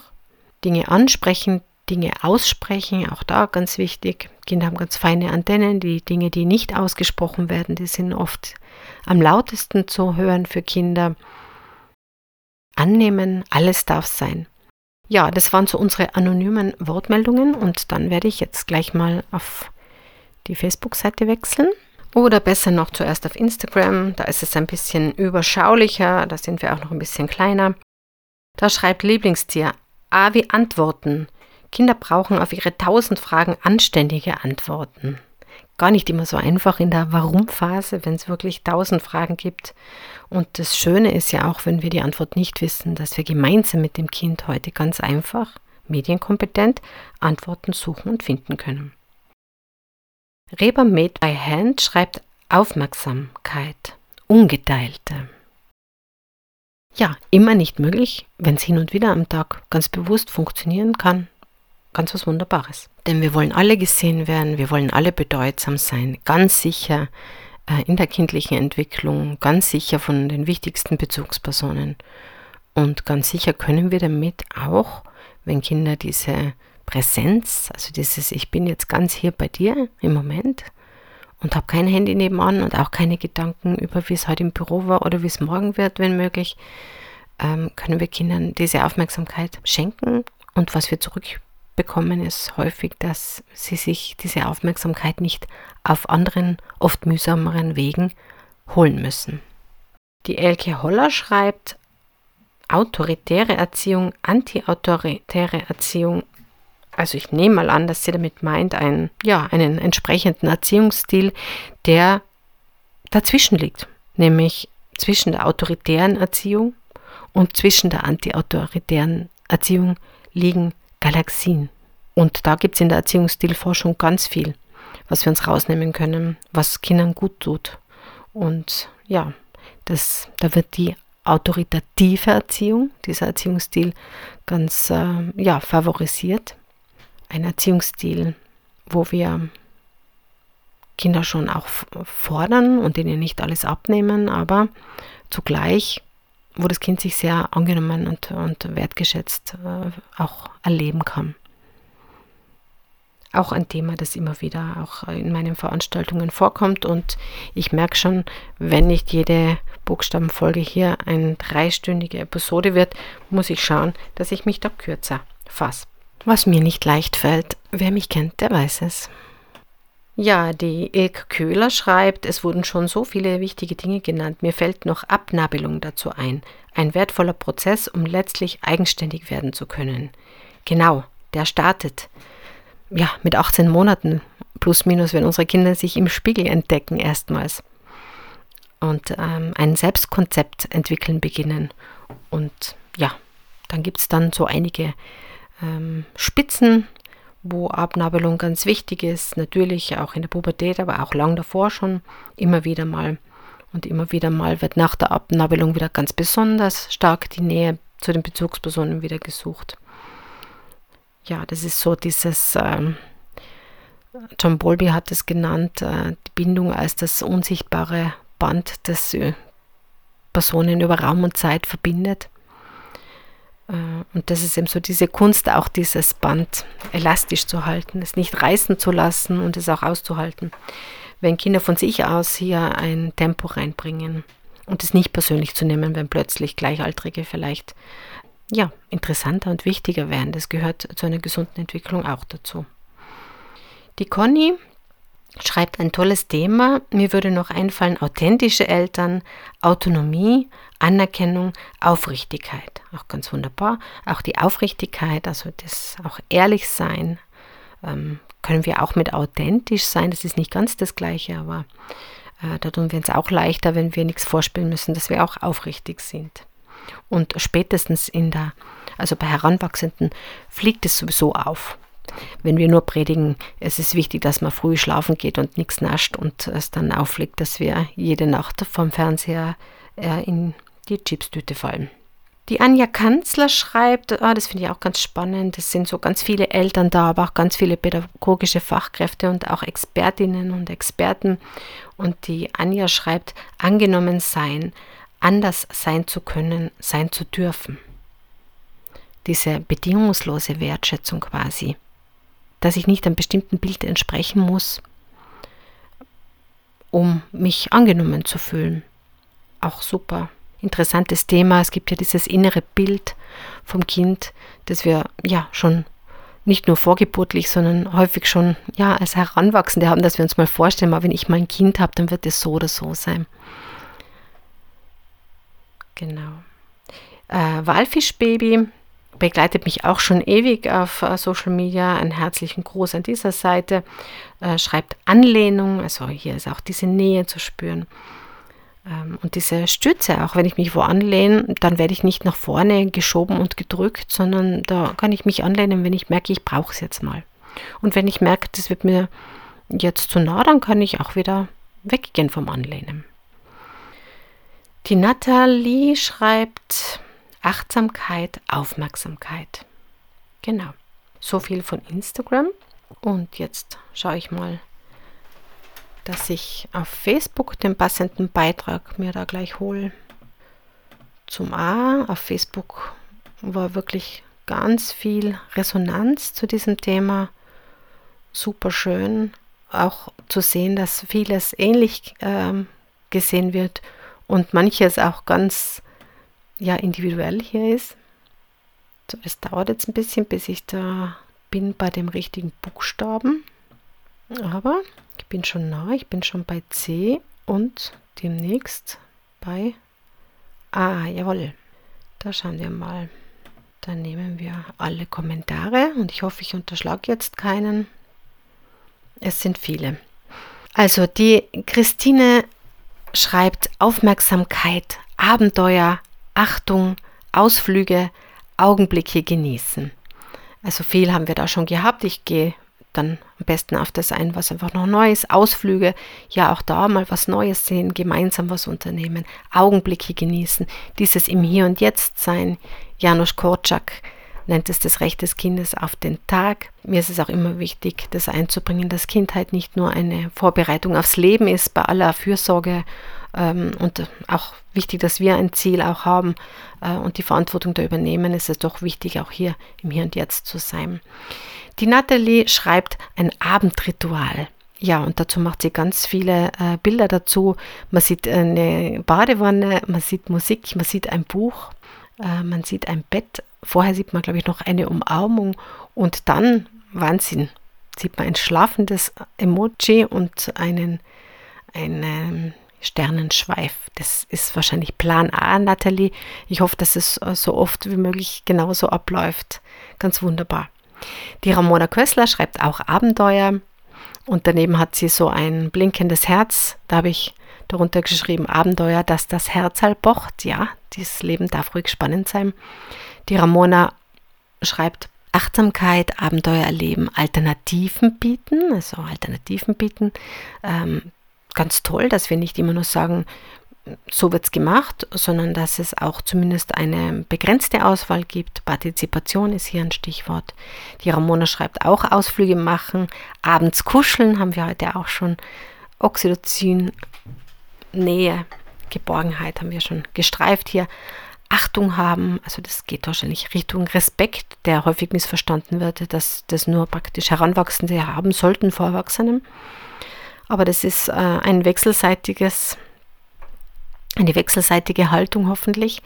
Dinge ansprechen, Dinge aussprechen, auch da ganz wichtig. Kinder haben ganz feine Antennen. Die Dinge, die nicht ausgesprochen werden, die sind oft am lautesten zu hören für Kinder. Annehmen, alles darf sein. Ja, das waren so unsere anonymen Wortmeldungen und dann werde ich jetzt gleich mal auf die Facebook-Seite wechseln. Oder besser noch zuerst auf Instagram, da ist es ein bisschen überschaulicher, da sind wir auch noch ein bisschen kleiner. Da schreibt Lieblingstier, A wie Antworten. Kinder brauchen auf ihre tausend Fragen anständige Antworten. Gar nicht immer so einfach in der Warum-Phase, wenn es wirklich tausend Fragen gibt. Und das Schöne ist ja auch, wenn wir die Antwort nicht wissen, dass wir gemeinsam mit dem Kind heute ganz einfach, medienkompetent Antworten suchen und finden können. Reber Made by Hand schreibt Aufmerksamkeit, ungeteilte. Ja, immer nicht möglich, wenn es hin und wieder am Tag ganz bewusst funktionieren kann. Ganz was Wunderbares. Denn wir wollen alle gesehen werden, wir wollen alle bedeutsam sein, ganz sicher äh, in der kindlichen Entwicklung, ganz sicher von den wichtigsten Bezugspersonen. Und ganz sicher können wir damit auch, wenn Kinder diese Präsenz, also dieses Ich bin jetzt ganz hier bei dir im Moment und habe kein Handy nebenan und auch keine Gedanken über, wie es heute im Büro war oder wie es morgen wird, wenn möglich, ähm, können wir Kindern diese Aufmerksamkeit schenken. Und was wir zurückbekommen, ist häufig, dass sie sich diese Aufmerksamkeit nicht auf anderen, oft mühsameren Wegen holen müssen. Die Elke Holler schreibt, autoritäre Erziehung, anti-autoritäre Erziehung also ich nehme mal an, dass sie damit meint, einen, ja, einen entsprechenden Erziehungsstil, der dazwischen liegt, nämlich zwischen der autoritären Erziehung und zwischen der antiautoritären Erziehung liegen Galaxien. Und da gibt es in der Erziehungsstilforschung ganz viel, was wir uns rausnehmen können, was Kindern gut tut. Und ja, das, da wird die autoritative Erziehung, dieser Erziehungsstil, ganz äh, ja, favorisiert ein Erziehungsstil, wo wir Kinder schon auch fordern und ihnen nicht alles abnehmen, aber zugleich, wo das Kind sich sehr angenommen und, und wertgeschätzt äh, auch erleben kann. Auch ein Thema, das immer wieder auch in meinen Veranstaltungen vorkommt und ich merke schon, wenn nicht jede Buchstabenfolge hier eine dreistündige Episode wird, muss ich schauen, dass ich mich da kürzer fasse. Was mir nicht leicht fällt, wer mich kennt, der weiß es. Ja, die Ilk Köhler schreibt, es wurden schon so viele wichtige Dinge genannt. Mir fällt noch Abnabelung dazu ein. Ein wertvoller Prozess, um letztlich eigenständig werden zu können. Genau, der startet. Ja, mit 18 Monaten plus minus, wenn unsere Kinder sich im Spiegel entdecken erstmals und ähm, ein Selbstkonzept entwickeln beginnen Und ja, dann gibt es dann so einige ähm, Spitzen, wo Abnabelung ganz wichtig ist. Natürlich auch in der Pubertät, aber auch lang davor schon immer wieder mal. Und immer wieder mal wird nach der Abnabelung wieder ganz besonders stark die Nähe zu den Bezugspersonen wieder gesucht. Ja, das ist so dieses, ähm, John Bowlby hat es genannt, äh, die Bindung als das unsichtbare Band, das äh, Personen über Raum und Zeit verbindet. Äh, und das ist eben so diese Kunst, auch dieses Band elastisch zu halten, es nicht reißen zu lassen und es auch auszuhalten. Wenn Kinder von sich aus hier ein Tempo reinbringen und es nicht persönlich zu nehmen, wenn plötzlich Gleichaltrige vielleicht ja, interessanter und wichtiger werden. Das gehört zu einer gesunden Entwicklung auch dazu. Die Conny schreibt ein tolles Thema. Mir würde noch einfallen, authentische Eltern, Autonomie, Anerkennung, Aufrichtigkeit. Auch ganz wunderbar. Auch die Aufrichtigkeit, also das auch ehrlich sein, ähm, können wir auch mit authentisch sein. Das ist nicht ganz das Gleiche, aber äh, da tun wir uns auch leichter, wenn wir nichts vorspielen müssen, dass wir auch aufrichtig sind. Und spätestens in der, also bei Heranwachsenden, fliegt es sowieso auf. Wenn wir nur predigen, es ist wichtig, dass man früh schlafen geht und nichts nascht und es dann auffliegt, dass wir jede Nacht vom Fernseher äh, in die Chipstüte fallen. Die Anja Kanzler schreibt, ah, das finde ich auch ganz spannend, es sind so ganz viele Eltern da, aber auch ganz viele pädagogische Fachkräfte und auch Expertinnen und Experten. Und die Anja schreibt, angenommen sein, anders sein zu können, sein zu dürfen. Diese bedingungslose Wertschätzung quasi, dass ich nicht einem bestimmten Bild entsprechen muss, um mich angenommen zu fühlen. Auch super interessantes Thema. Es gibt ja dieses innere Bild vom Kind, das wir ja schon nicht nur vorgeburtlich, sondern häufig schon ja als Heranwachsende haben, dass wir uns mal vorstellen, mal wenn ich mal ein Kind habe, dann wird es so oder so sein. Genau. Äh, Walfischbaby begleitet mich auch schon ewig auf äh, Social Media. Einen herzlichen Gruß an dieser Seite. Äh, schreibt Anlehnung, also hier ist auch diese Nähe zu spüren. Ähm, und diese Stütze, auch wenn ich mich wo anlehne, dann werde ich nicht nach vorne geschoben und gedrückt, sondern da kann ich mich anlehnen, wenn ich merke, ich brauche es jetzt mal. Und wenn ich merke, das wird mir jetzt zu nah, dann kann ich auch wieder weggehen vom Anlehnen. Die Nathalie schreibt Achtsamkeit, Aufmerksamkeit. Genau. So viel von Instagram. Und jetzt schaue ich mal, dass ich auf Facebook den passenden Beitrag mir da gleich hole. Zum A, auf Facebook war wirklich ganz viel Resonanz zu diesem Thema. Super schön auch zu sehen, dass vieles ähnlich ähm, gesehen wird und manches auch ganz ja, individuell hier ist. So, es dauert jetzt ein bisschen, bis ich da bin bei dem richtigen Buchstaben. Aber ich bin schon nah, ich bin schon bei C und demnächst bei A. Jawohl. Da schauen wir mal. Dann nehmen wir alle Kommentare und ich hoffe, ich unterschlage jetzt keinen. Es sind viele. Also die Christine schreibt Aufmerksamkeit, Abenteuer, Achtung, Ausflüge, Augenblicke genießen. Also viel haben wir da schon gehabt. Ich gehe dann am besten auf das ein, was einfach noch neu ist. Ausflüge, ja auch da mal was Neues sehen, gemeinsam was unternehmen, Augenblicke genießen, dieses im Hier und Jetzt sein. Janusz Korczak nennt es das Recht des Kindes auf den Tag. Mir ist es auch immer wichtig, das einzubringen, dass Kindheit nicht nur eine Vorbereitung aufs Leben ist, bei aller Fürsorge ähm, und auch wichtig, dass wir ein Ziel auch haben äh, und die Verantwortung da übernehmen, ist es doch wichtig, auch hier im Hier und Jetzt zu sein. Die Nathalie schreibt ein Abendritual. Ja, und dazu macht sie ganz viele äh, Bilder dazu. Man sieht eine Badewanne, man sieht Musik, man sieht ein Buch, äh, man sieht ein Bett Vorher sieht man, glaube ich, noch eine Umarmung und dann, Wahnsinn, sieht man ein schlafendes Emoji und einen, einen Sternenschweif. Das ist wahrscheinlich Plan A, Nathalie. Ich hoffe, dass es so oft wie möglich genauso abläuft. Ganz wunderbar. Die Ramona Kössler schreibt auch Abenteuer und daneben hat sie so ein blinkendes Herz. Da habe ich darunter geschrieben, Abenteuer, dass das Herz halt pocht. Ja, dieses Leben darf ruhig spannend sein. Die Ramona schreibt, Achtsamkeit, Abenteuer erleben, Alternativen bieten, also Alternativen bieten. Ähm, ganz toll, dass wir nicht immer nur sagen, so wird es gemacht, sondern dass es auch zumindest eine begrenzte Auswahl gibt. Partizipation ist hier ein Stichwort. Die Ramona schreibt auch Ausflüge machen, abends kuscheln, haben wir heute auch schon. Oxytocin, Nähe, Geborgenheit haben wir schon gestreift hier. Achtung haben, also das geht wahrscheinlich Richtung Respekt, der häufig missverstanden wird, dass das nur praktisch Heranwachsende haben sollten vor Erwachsenen. Aber das ist äh, ein wechselseitiges, eine wechselseitige Haltung hoffentlich.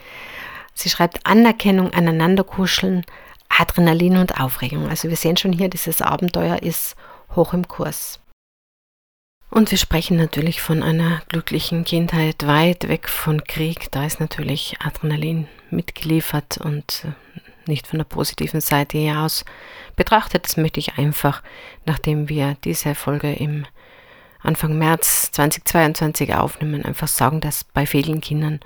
Sie schreibt Anerkennung, aneinander kuscheln, Adrenalin und Aufregung. Also wir sehen schon hier, dieses Abenteuer ist hoch im Kurs. Und wir sprechen natürlich von einer glücklichen Kindheit weit weg von Krieg. Da ist natürlich Adrenalin mitgeliefert und äh, nicht von der positiven Seite her aus betrachtet. Das möchte ich einfach, nachdem wir diese Folge im Anfang März 2022 aufnehmen, einfach sagen, dass bei vielen Kindern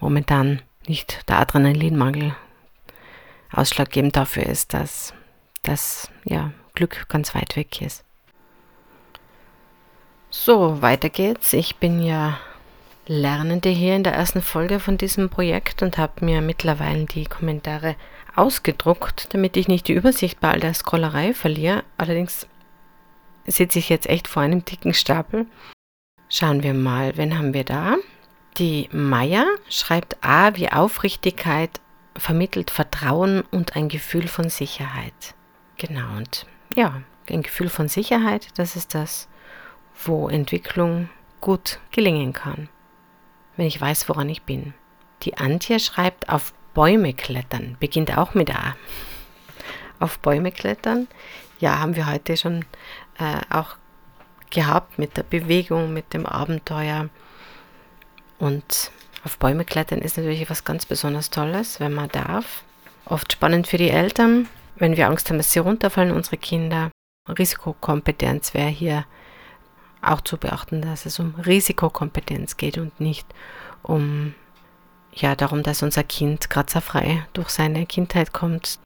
momentan nicht der Adrenalinmangel ausschlaggebend dafür ist, dass das ja, Glück ganz weit weg ist. So, weiter geht's. Ich bin ja Lernende hier in der ersten Folge von diesem Projekt und habe mir mittlerweile die Kommentare ausgedruckt, damit ich nicht die Übersicht bei all der Scrollerei verliere. Allerdings sitze ich jetzt echt vor einem dicken Stapel. Schauen wir mal, wen haben wir da? Die Maya schreibt A wie Aufrichtigkeit vermittelt Vertrauen und ein Gefühl von Sicherheit. Genau, und ja, ein Gefühl von Sicherheit, das ist das, wo Entwicklung gut gelingen kann, wenn ich weiß, woran ich bin. Die Antje schreibt auf Bäume klettern, beginnt auch mit A. Auf Bäume klettern, ja, haben wir heute schon äh, auch gehabt mit der Bewegung, mit dem Abenteuer. Und auf Bäume klettern ist natürlich was ganz besonders Tolles, wenn man darf. Oft spannend für die Eltern, wenn wir Angst haben, dass sie runterfallen, unsere Kinder. Risikokompetenz wäre hier auch zu beachten, dass es um Risikokompetenz geht und nicht um ja darum, dass unser Kind grazerfrei durch seine Kindheit kommt.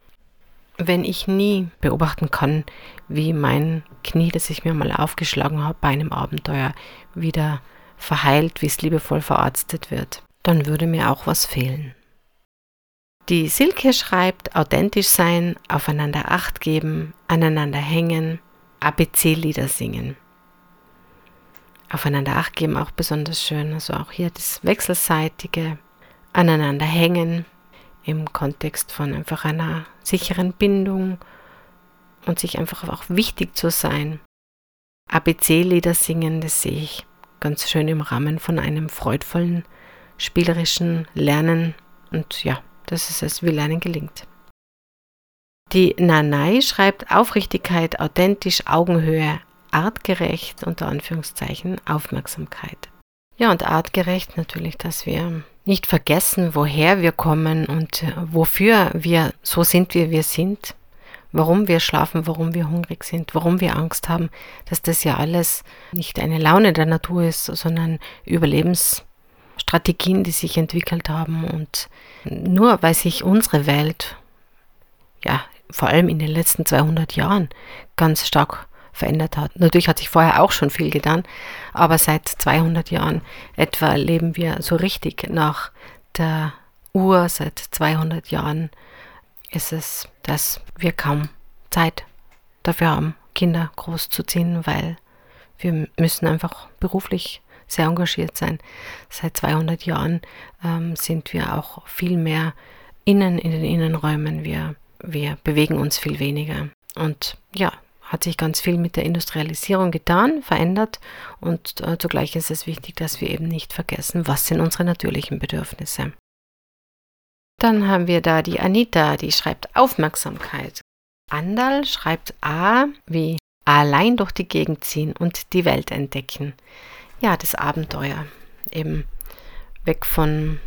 Wenn ich nie beobachten kann, wie mein Knie, das ich mir mal aufgeschlagen habe bei einem Abenteuer, wieder verheilt, wie es liebevoll verarztet wird, dann würde mir auch was fehlen. Die Silke schreibt, authentisch sein, aufeinander acht geben, aneinander hängen, ABC-Lieder singen aufeinander acht geben auch besonders schön. Also auch hier das wechselseitige aneinander hängen im Kontext von einfach einer sicheren Bindung und sich einfach auch wichtig zu sein. ABC-Lieder singen, das sehe ich ganz schön im Rahmen von einem freudvollen, spielerischen Lernen und ja, das ist es, wie Lernen gelingt. Die Nanai schreibt Aufrichtigkeit, authentisch, Augenhöhe, artgerecht unter Anführungszeichen Aufmerksamkeit. Ja, und artgerecht natürlich, dass wir nicht vergessen, woher wir kommen und äh, wofür wir so sind, wie wir sind, warum wir schlafen, warum wir hungrig sind, warum wir Angst haben, dass das ja alles nicht eine Laune der Natur ist, sondern Überlebensstrategien, die sich entwickelt haben. Und nur weil sich unsere Welt, ja, vor allem in den letzten 200 Jahren ganz stark verändert hat. Natürlich hat sich vorher auch schon viel getan, aber seit 200 Jahren etwa leben wir so richtig nach der Uhr. Seit 200 Jahren ist es, dass wir kaum Zeit dafür haben, Kinder großzuziehen, weil wir müssen einfach beruflich sehr engagiert sein. Seit 200 Jahren ähm, sind wir auch viel mehr innen in den Innenräumen. Wir, wir bewegen uns viel weniger. Und ja, hat sich ganz viel mit der Industrialisierung getan, verändert und äh, zugleich ist es wichtig, dass wir eben nicht vergessen, was sind unsere natürlichen Bedürfnisse. Dann haben wir da die Anita, die schreibt Aufmerksamkeit. Andal schreibt A wie allein durch die Gegend ziehen und die Welt entdecken. Ja, das Abenteuer. Eben weg von,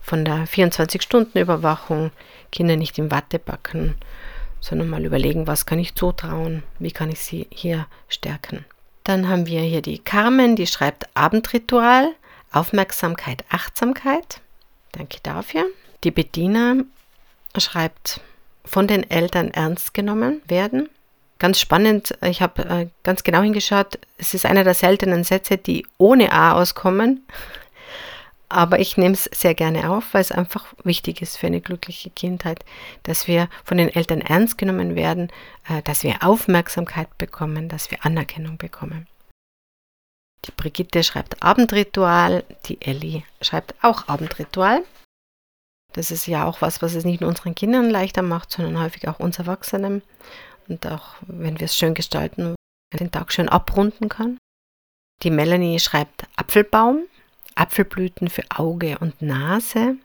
von der 24-Stunden-Überwachung, Kinder nicht im Watte backen sondern mal überlegen, was kann ich zutrauen, wie kann ich sie hier stärken. Dann haben wir hier die Carmen, die schreibt Abendritual, Aufmerksamkeit, Achtsamkeit. Danke dafür. Die Bediener schreibt von den Eltern ernst genommen werden. Ganz spannend, ich habe äh, ganz genau hingeschaut, es ist einer der seltenen Sätze, die ohne A auskommen. Aber ich nehme es sehr gerne auf, weil es einfach wichtig ist für eine glückliche Kindheit, dass wir von den Eltern ernst genommen werden, äh, dass wir Aufmerksamkeit bekommen, dass wir Anerkennung bekommen. Die Brigitte schreibt Abendritual, die Ellie schreibt auch Abendritual. Das ist ja auch was, was es nicht nur unseren Kindern leichter macht, sondern häufig auch uns Erwachsenen. Und auch wenn wir es schön gestalten, den Tag schön abrunden kann. Die Melanie schreibt Apfelbaum. Apfelblüten für Auge und Nase,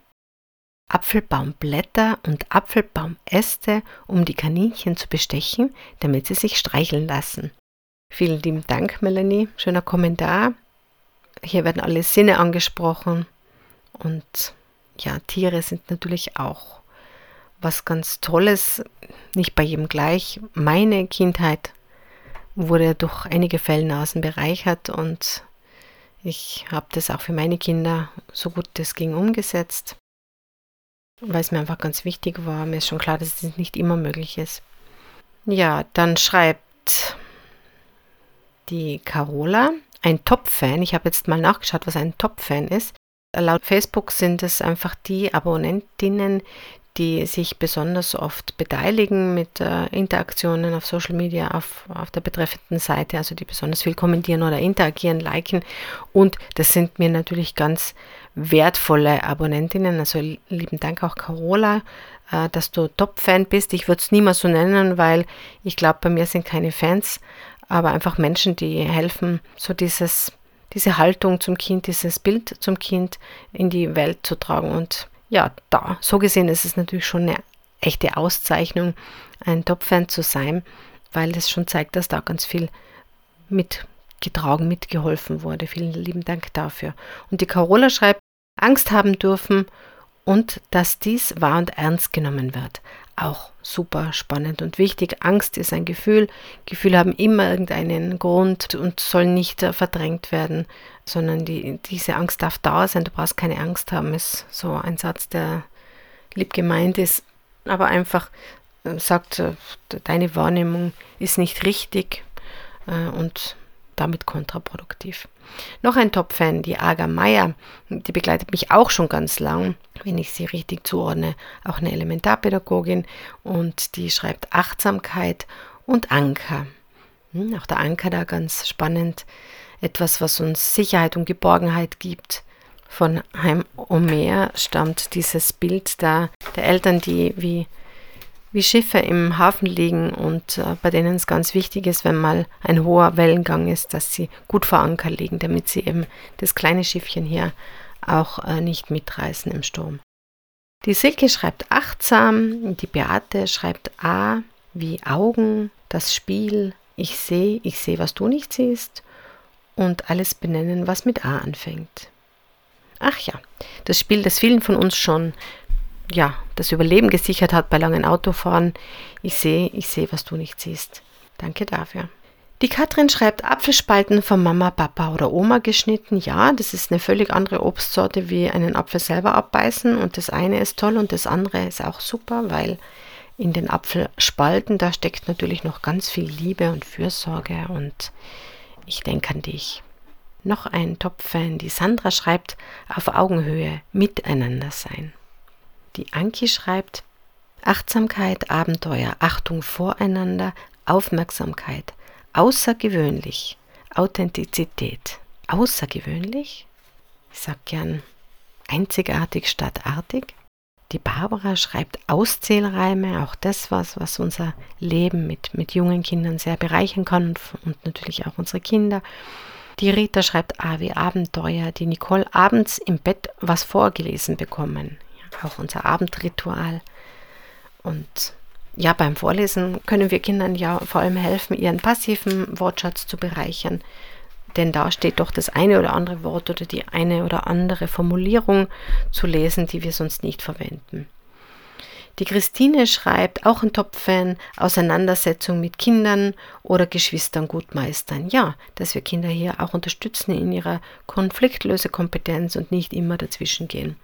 Apfelbaumblätter und Apfelbaumäste, um die Kaninchen zu bestechen, damit sie sich streicheln lassen. Vielen lieben Dank, Melanie. Schöner Kommentar. Hier werden alle Sinne angesprochen und ja, Tiere sind natürlich auch was ganz Tolles, nicht bei jedem gleich. Meine Kindheit wurde durch einige Fellnasen bereichert und ich habe das auch für meine Kinder so gut es ging umgesetzt, weil es mir einfach ganz wichtig war. Mir ist schon klar, dass es nicht immer möglich ist. Ja, dann schreibt die Carola, ein Top-Fan. Ich habe jetzt mal nachgeschaut, was ein Top-Fan ist. Laut Facebook sind es einfach die Abonnentinnen, die sich besonders oft beteiligen mit äh, Interaktionen auf Social Media, auf, auf der betreffenden Seite, also die besonders viel kommentieren oder interagieren, liken. Und das sind mir natürlich ganz wertvolle Abonnentinnen. Also lieben Dank auch Carola, äh, dass du Top-Fan bist. Ich würde es niemals so nennen, weil ich glaube, bei mir sind keine Fans, aber einfach Menschen, die helfen, so dieses, diese Haltung zum Kind, dieses Bild zum Kind in die Welt zu tragen. Und ja, da, so gesehen ist es natürlich schon eine echte Auszeichnung, ein Top-Fan zu sein, weil das schon zeigt, dass da ganz viel mitgetragen, mitgeholfen wurde. Vielen lieben Dank dafür. Und die Carola schreibt, Angst haben dürfen und dass dies wahr und ernst genommen wird. Auch super spannend und wichtig. Angst ist ein Gefühl. Gefühle haben immer irgendeinen Grund und sollen nicht äh, verdrängt werden, sondern die, diese Angst darf da sein. Du brauchst keine Angst haben, ist so ein Satz, der lieb gemeint ist, aber einfach äh, sagt, äh, deine Wahrnehmung ist nicht richtig und damit kontraproduktiv. Noch ein Top-Fan, die Aga Meier, die begleitet mich auch schon ganz lang, wenn ich sie richtig zuordne, auch eine Elementarpädagogin und die schreibt Achtsamkeit und Anker. Hm, auch der Anker da ganz spannend, etwas, was uns Sicherheit und Geborgenheit gibt. Von Heim Omer stammt dieses Bild da der Eltern, die wie wie Schiffe im Hafen liegen und äh, bei denen es ganz wichtig ist, wenn mal ein hoher Wellengang ist, dass sie gut vor Anker liegen, damit sie eben das kleine Schiffchen hier auch äh, nicht mitreißen im Sturm. Die Silke schreibt achtsam, die Beate schreibt A wie Augen, das Spiel, ich sehe, ich sehe, was du nicht siehst und alles benennen, was mit A anfängt. Ach ja, das Spiel, das vielen von uns schon ja, das Überleben gesichert hat bei langen Autofahren. Ich sehe, ich sehe, was du nicht siehst. Danke dafür. Die Katrin schreibt Apfelspalten von Mama, Papa oder Oma geschnitten. Ja, das ist eine völlig andere Obstsorte wie einen Apfel selber abbeißen. Und das eine ist toll und das andere ist auch super, weil in den Apfelspalten, da steckt natürlich noch ganz viel Liebe und Fürsorge und ich denke an dich. Noch ein Top-Fan, die Sandra schreibt, auf Augenhöhe miteinander sein. Die Anki schreibt Achtsamkeit, Abenteuer, Achtung voreinander, Aufmerksamkeit, außergewöhnlich, Authentizität. Außergewöhnlich? Ich sag gern einzigartig statt artig. Die Barbara schreibt Auszählreime, auch das was, was unser Leben mit, mit jungen Kindern sehr bereichern kann und, und natürlich auch unsere Kinder. Die Rita schreibt A wie Abenteuer, die Nicole abends im Bett was vorgelesen bekommen auch unser Abendritual. Und ja, beim Vorlesen können wir Kindern ja vor allem helfen, ihren passiven Wortschatz zu bereichern. Denn da steht doch das eine oder andere Wort oder die eine oder andere Formulierung zu lesen, die wir sonst nicht verwenden. Die Christine schreibt, auch ein Top-Fan, Auseinandersetzung mit Kindern oder Geschwistern gut meistern. Ja, dass wir Kinder hier auch unterstützen in ihrer Konfliktlösekompetenz und nicht immer dazwischen gehen.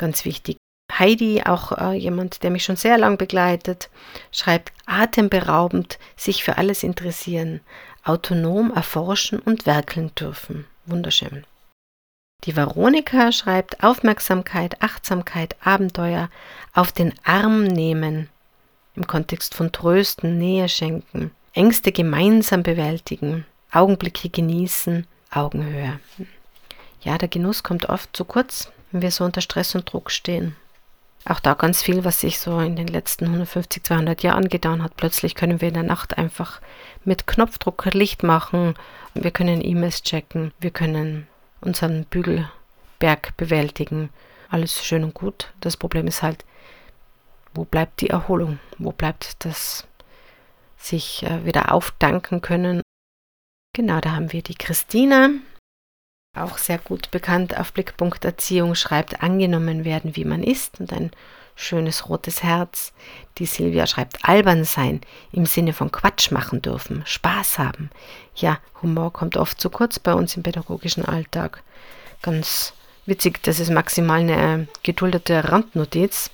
Ganz wichtig. Heidi, auch äh, jemand, der mich schon sehr lang begleitet, schreibt atemberaubend, sich für alles interessieren, autonom erforschen und werkeln dürfen. Wunderschön. Die Veronika schreibt Aufmerksamkeit, Achtsamkeit, Abenteuer auf den Arm nehmen, im Kontext von Trösten, Nähe schenken, Ängste gemeinsam bewältigen, Augenblicke genießen, Augenhöhe. Ja, der Genuss kommt oft zu kurz, wenn wir so unter Stress und Druck stehen. Auch da ganz viel, was sich so in den letzten 150, 200 Jahren getan hat. Plötzlich können wir in der Nacht einfach mit Knopfdruck Licht machen. Wir können E-Mails checken. Wir können unseren Bügelberg bewältigen. Alles schön und gut. Das Problem ist halt, wo bleibt die Erholung? Wo bleibt das sich äh, wieder aufdanken können? Genau, da haben wir die Christina, auch sehr gut bekannt auf Blickpunkt Erziehung, schreibt angenommen werden, wie man ist und ein schönes rotes Herz. Die Silvia schreibt albern sein im Sinne von Quatsch machen dürfen, Spaß haben. Ja, Humor kommt oft zu kurz bei uns im pädagogischen Alltag. Ganz witzig, das ist maximal eine geduldete Randnotiz,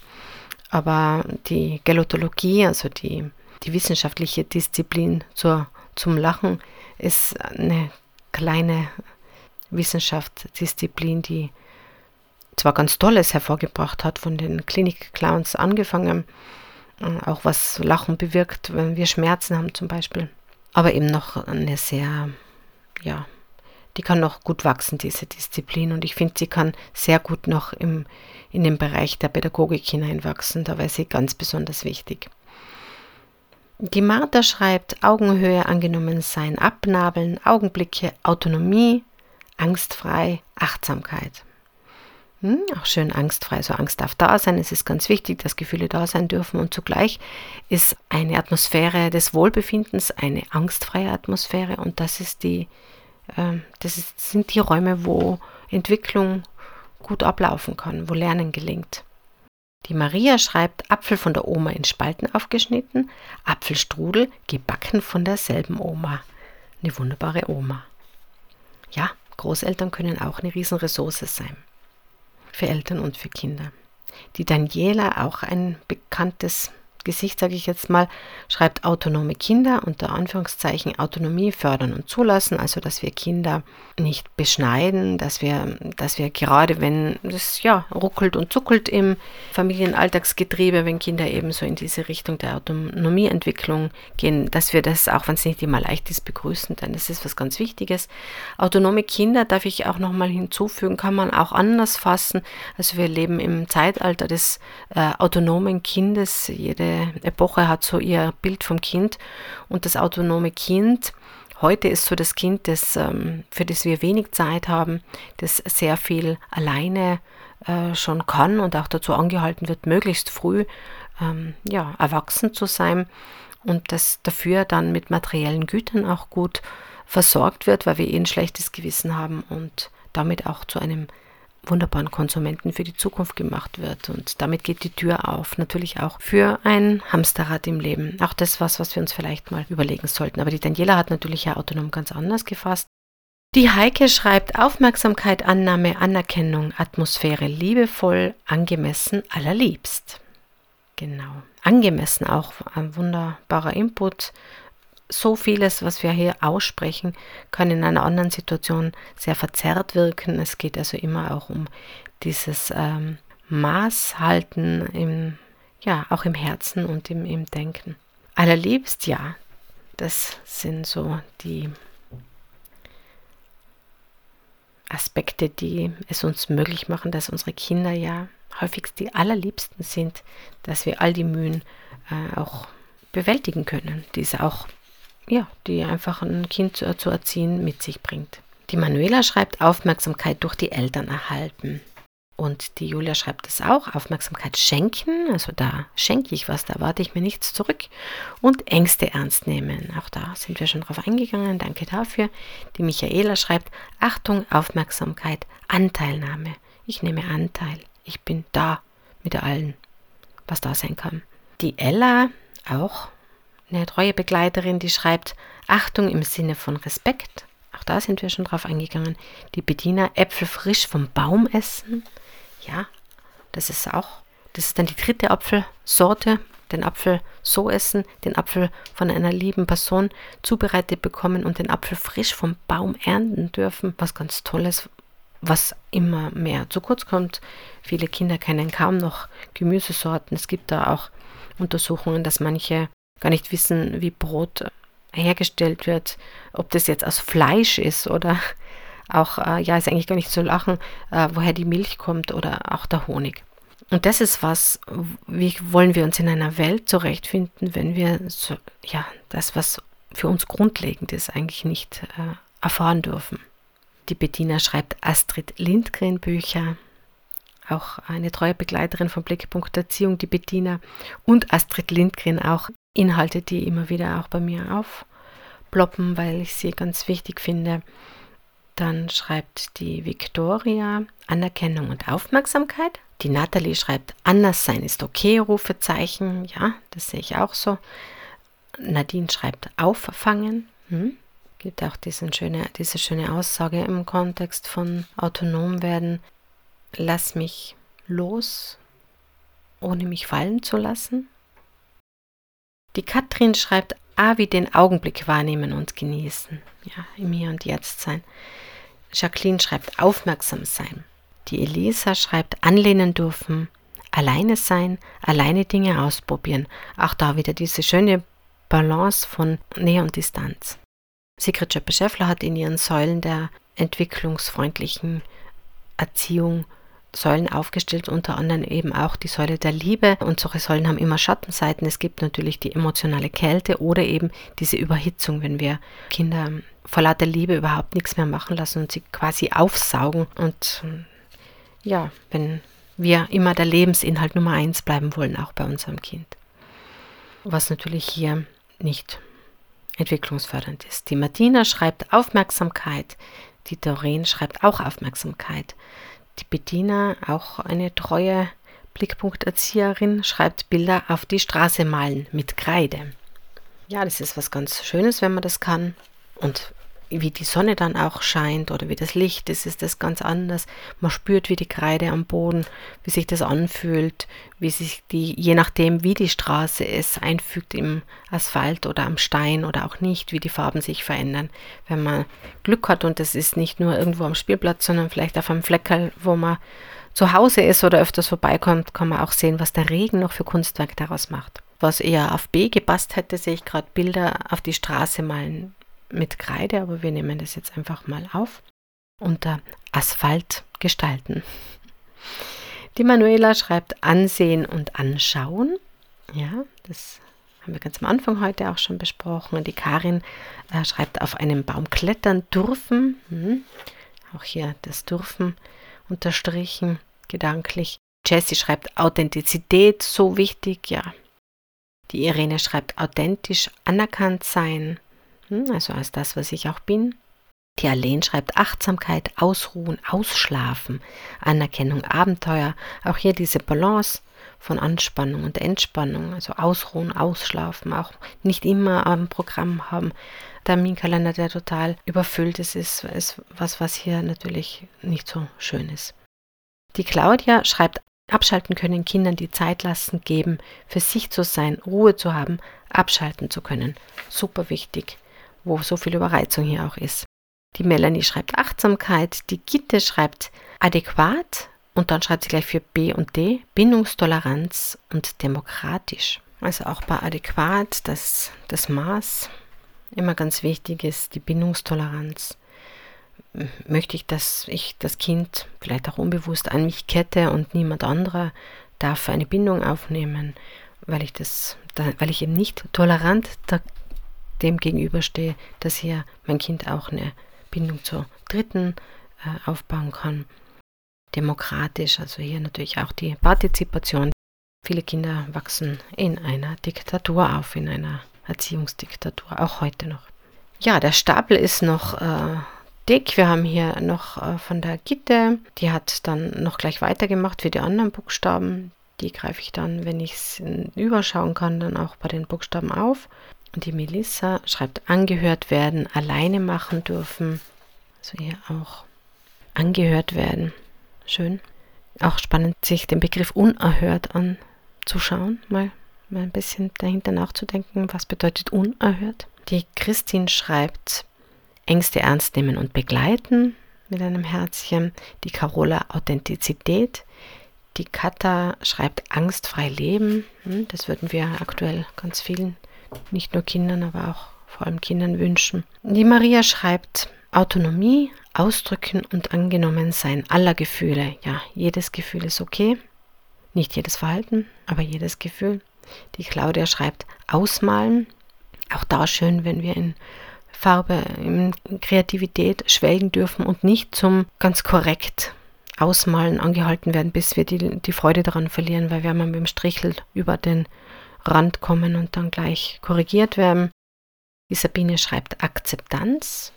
aber die Gelotologie, also die, die wissenschaftliche Disziplin zur, zum Lachen, ist eine kleine Wissenschaftsdisziplin, die zwar ganz Tolles hervorgebracht hat, von den Klinik-Clowns angefangen, äh, auch was Lachen bewirkt, wenn wir Schmerzen haben zum Beispiel, aber eben noch eine sehr, ja, die kann noch gut wachsen, diese Disziplin. Und ich finde, sie kann sehr gut noch im, in den Bereich der Pädagogik hineinwachsen. Da wäre sie ganz besonders wichtig. Die Martha schreibt, Augenhöhe angenommen sein, abnabeln, Augenblicke, Autonomie, angstfrei, Achtsamkeit. Hm, auch schön angstfrei. So Angst darf da sein. Es ist ganz wichtig, dass Gefühle da sein dürfen. Und zugleich ist eine Atmosphäre des Wohlbefindens eine angstfreie Atmosphäre. Und das ist die, äh, das ist, sind die Räume, wo Entwicklung gut ablaufen kann, wo Lernen gelingt. Die Maria schreibt Apfel von der Oma in Spalten aufgeschnitten, Apfelstrudel gebacken von derselben Oma. Eine wunderbare Oma. Ja, Großeltern können auch eine Riesenressource sein. Für Eltern und für Kinder. Die Daniela, auch ein bekanntes Gesicht, sage ich jetzt mal, schreibt autonome Kinder unter Anführungszeichen Autonomie fördern und zulassen, also dass wir Kinder nicht beschneiden, dass wir, dass wir gerade wenn es ja ruckelt und zuckelt im Familienalltagsgetriebe, wenn Kinder eben so in diese Richtung der Autonomieentwicklung gehen, dass wir das, auch wenn es nicht immer leicht ist, begrüßen, denn das ist was ganz Wichtiges. Autonome Kinder, darf ich auch nochmal hinzufügen, kann man auch anders fassen. Also wir leben im Zeitalter des äh, autonomen Kindes. Jede Epoche hat so ihr Bild vom Kind und das autonome Kind. Heute ist so das Kind, das, ähm, für das wir wenig Zeit haben, das sehr viel alleine äh, schon kann und auch dazu angehalten wird, möglichst früh ähm, ja, erwachsen zu sein und das dafür dann mit materiellen Gütern auch gut versorgt wird, weil wir eh ein schlechtes Gewissen haben und damit auch zu einem wunderbaren Konsumenten für die Zukunft gemacht wird. Und damit geht die Tür auf, natürlich auch für ein Hamsterrad im Leben. Auch das was, was wir uns vielleicht mal überlegen sollten. Aber die Daniela hat natürlich ja autonom ganz anders gefasst. Die Heike schreibt Aufmerksamkeit, Annahme, Anerkennung, Atmosphäre, liebevoll, angemessen, allerliebst. Genau. Angemessen auch ein wunderbarer Input so vieles, was wir hier aussprechen, kann in einer anderen Situation sehr verzerrt wirken. Es geht also immer auch um dieses ähm, Maßhalten im, ja, auch im Herzen und im, im Denken. Allerliebst, ja, das sind so die Aspekte, die es uns möglich machen, dass unsere Kinder ja häufigst die allerliebsten sind, dass wir all die Mühen äh, auch bewältigen können, diese auch ja, die einfach ein Kind zu, zu erziehen mit sich bringt. Die Manuela schreibt Aufmerksamkeit durch die Eltern erhalten. Und die Julia schreibt es auch, Aufmerksamkeit schenken, also da schenke ich was, da erwarte ich mir nichts zurück. Und Ängste ernst nehmen, auch da sind wir schon drauf eingegangen, danke dafür. Die Michaela schreibt, Achtung, Aufmerksamkeit, Anteilnahme. Ich nehme Anteil, ich bin da mit allen. was da sein kann. Die Ella, auch eine treue Begleiterin, die schreibt Achtung im Sinne von Respekt. Auch da sind wir schon drauf eingegangen. Die Bediener Äpfel frisch vom Baum essen. Ja, das ist auch, das ist dann die dritte Apfelsorte. Den Apfel so essen, den Apfel von einer lieben Person zubereitet bekommen und den Apfel frisch vom Baum ernten dürfen. Was ganz Tolles, was immer mehr zu kurz kommt. Viele Kinder kennen kaum noch Gemüsesorten. Es gibt da auch Untersuchungen, dass manche gar nicht wissen, wie Brot hergestellt wird, ob das jetzt aus Fleisch ist oder auch, äh, ja, ist eigentlich gar nicht zu lachen, äh, woher die Milch kommt oder auch der Honig. Und das ist was, wie wollen wir uns in einer Welt zurechtfinden, wenn wir so, ja, das, was für uns grundlegend ist, eigentlich nicht äh, erfahren dürfen. Die Bettina schreibt Astrid Lindgren Bücher, auch eine treue Begleiterin von Blickpunkt Erziehung, die Bettina und Astrid Lindgren auch Inhalte, die immer wieder auch bei mir aufploppen, weil ich sie ganz wichtig finde. Dann schreibt die Victoria Anerkennung und Aufmerksamkeit. Die Natalie schreibt Anderssein ist okay, Rufezeichen. Ja, das sehe ich auch so. Nadine schreibt Auffangen. Hm? Gibt auch diesen schöne, diese schöne Aussage im Kontext von autonom werden. Lass mich los, ohne mich fallen zu lassen. Die Katrin schreibt A wie den Augenblick wahrnehmen und genießen. Ja, im Hier und Jetzt sein. Jacqueline schreibt aufmerksam sein. Die Elisa schreibt anlehnen dürfen, alleine sein, alleine Dinge ausprobieren. Auch da wieder diese schöne Balance von Nähe und Distanz. Sigrid Schöppe-Schäffler hat in ihren Säulen der entwicklungsfreundlichen Erziehung Säulen aufgestellt, unter anderem eben auch die Säule der Liebe. Und solche Säulen haben immer Schattenseiten. Es gibt natürlich die emotionale Kälte oder eben diese Überhitzung, wenn wir Kinder vor lauter Liebe überhaupt nichts mehr machen lassen und sie quasi aufsaugen. Und ja, wenn wir immer der Lebensinhalt Nummer eins bleiben wollen, auch bei unserem Kind. Was natürlich hier nicht entwicklungsfördernd ist. Die Martina schreibt Aufmerksamkeit, die Doreen schreibt auch Aufmerksamkeit. Die Bettina, auch eine treue Blickpunkterzieherin, schreibt Bilder auf die Straße malen mit Kreide. Ja, das ist was ganz Schönes, wenn man das kann. Und wie die Sonne dann auch scheint oder wie das Licht ist, ist das ganz anders. Man spürt, wie die Kreide am Boden, wie sich das anfühlt, wie sich die, je nachdem, wie die Straße ist, einfügt im Asphalt oder am Stein oder auch nicht, wie die Farben sich verändern. Wenn man Glück hat und das ist nicht nur irgendwo am Spielplatz, sondern vielleicht auf einem Fleckerl, wo man zu Hause ist oder öfters vorbeikommt, kann man auch sehen, was der Regen noch für Kunstwerk daraus macht. Was eher auf B gepasst hätte, sehe ich gerade Bilder auf die Straße malen mit Kreide, aber wir nehmen das jetzt einfach mal auf. Unter Asphalt gestalten. Die Manuela schreibt ansehen und anschauen. Ja, das haben wir ganz am Anfang heute auch schon besprochen. Die Karin äh, schreibt auf einem Baum klettern dürfen. Hm. Auch hier das dürfen unterstrichen, gedanklich. Jessie schreibt Authentizität, so wichtig, ja. Die Irene schreibt authentisch anerkannt sein. Hm, also als das, was ich auch bin. Die Arlene schreibt Achtsamkeit, Ausruhen, Ausschlafen, Anerkennung, Abenteuer. Auch hier diese Balance von Anspannung und Entspannung, also Ausruhen, Ausschlafen, auch nicht immer am Programm haben. Terminkalender, der total überfüllt ist, ist was, was hier natürlich nicht so schön ist. Die Claudia schreibt Abschalten können Kindern die Zeit lassen, geben, für sich zu sein, Ruhe zu haben, abschalten zu können. Super wichtig wo so viel Überreizung hier auch ist. Die Melanie schreibt Achtsamkeit, die Gitte schreibt adäquat und dann schreibt sie gleich für B und D Bindungstoleranz und demokratisch. Also auch bei adäquat, dass das Maß immer ganz wichtig ist, die Bindungstoleranz. Möchte ich, dass ich das Kind vielleicht auch unbewusst an mich kette und niemand anderer darf eine Bindung aufnehmen, weil ich das, weil ich eben nicht tolerant dem gegenüberstehe, dass hier mein Kind auch eine Bindung zur Dritten äh, aufbauen kann. Demokratisch, also hier natürlich auch die Partizipation. Viele Kinder wachsen in einer Diktatur auf, in einer Erziehungsdiktatur, auch heute noch. Ja, der Stapel ist noch äh, dick. Wir haben hier noch äh, von der Gitte, die hat dann noch gleich weitergemacht für die anderen Buchstaben. Die greife ich dann, wenn ich es überschauen kann, dann auch bei den Buchstaben auf. Und die Melissa schreibt angehört werden, alleine machen dürfen. Also hier auch angehört werden. Schön. Auch spannend, sich den Begriff unerhört anzuschauen, mal, mal ein bisschen dahinter nachzudenken, was bedeutet unerhört. Die Christine schreibt Ängste ernst nehmen und begleiten mit einem Herzchen. Die Carola Authentizität. Die Katha schreibt angstfrei leben. Hm, das würden wir aktuell ganz vielen, nicht nur Kindern, aber auch vor allem Kindern wünschen. Die Maria schreibt Autonomie, Ausdrücken und angenommen sein aller Gefühle. Ja, jedes Gefühl ist okay. Nicht jedes Verhalten, aber jedes Gefühl. Die Claudia schreibt Ausmalen. Auch da schön, wenn wir in Farbe, in Kreativität schwelgen dürfen und nicht zum ganz korrekt Ausmalen angehalten werden, bis wir die, die Freude daran verlieren, weil wir mal mit dem Strichel über den Rand kommen und dann gleich korrigiert werden. Die Sabine schreibt Akzeptanz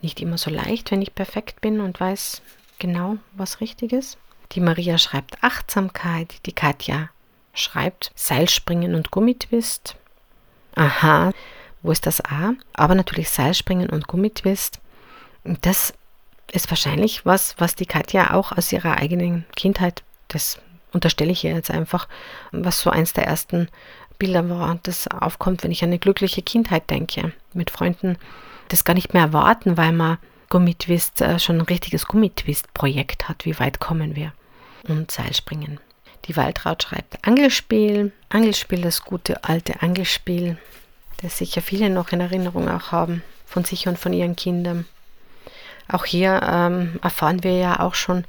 nicht immer so leicht, wenn ich perfekt bin und weiß genau, was richtig ist. Die Maria schreibt Achtsamkeit, die Katja schreibt Seilspringen und Gummitwist. Aha, wo ist das A? Aber natürlich Seilspringen und Gummitwist. Das ist wahrscheinlich was, was die Katja auch aus ihrer eigenen Kindheit, das unterstelle ich ihr jetzt einfach, was so eins der ersten Bilder war, das aufkommt, wenn ich an eine glückliche Kindheit denke. Mit Freunden das gar nicht mehr erwarten, weil man Gummitwist äh, schon ein richtiges Gummitwist-Projekt hat. Wie weit kommen wir? Und Seilspringen. Die Waltraud schreibt Angelspiel. Angelspiel, das gute alte Angelspiel, das sicher viele noch in Erinnerung auch haben, von sich und von ihren Kindern. Auch hier ähm, erfahren wir ja auch schon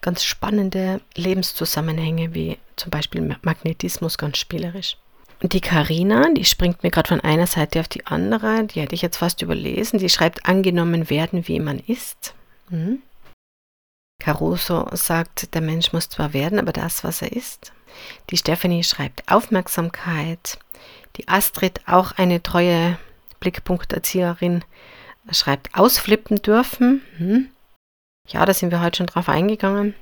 ganz spannende Lebenszusammenhänge, wie zum Beispiel Magnetismus ganz spielerisch. Die Karina, die springt mir gerade von einer Seite auf die andere, die hätte ich jetzt fast überlesen. Die schreibt angenommen werden, wie man ist. Mhm. Caruso sagt, der Mensch muss zwar werden, aber das, was er ist. Die Stephanie schreibt Aufmerksamkeit. Die Astrid, auch eine treue Blickpunkterzieherin, schreibt ausflippen dürfen. Mhm. Ja, da sind wir heute schon drauf eingegangen.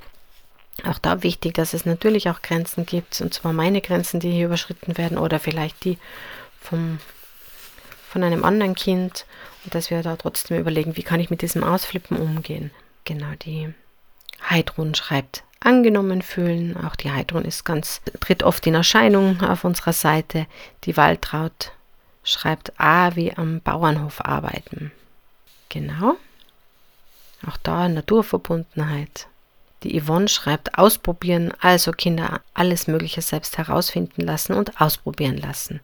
Auch da wichtig, dass es natürlich auch Grenzen gibt, und zwar meine Grenzen, die hier überschritten werden, oder vielleicht die vom, von einem anderen Kind, und dass wir da trotzdem überlegen, wie kann ich mit diesem Ausflippen umgehen. Genau, die Heidrun schreibt angenommen fühlen. Auch die Heidrun ist ganz, tritt oft in Erscheinung auf unserer Seite. Die Waltraud schreibt A wie am Bauernhof arbeiten. Genau. Auch da Naturverbundenheit. Die Yvonne schreibt ausprobieren, also Kinder alles Mögliche selbst herausfinden lassen und ausprobieren lassen.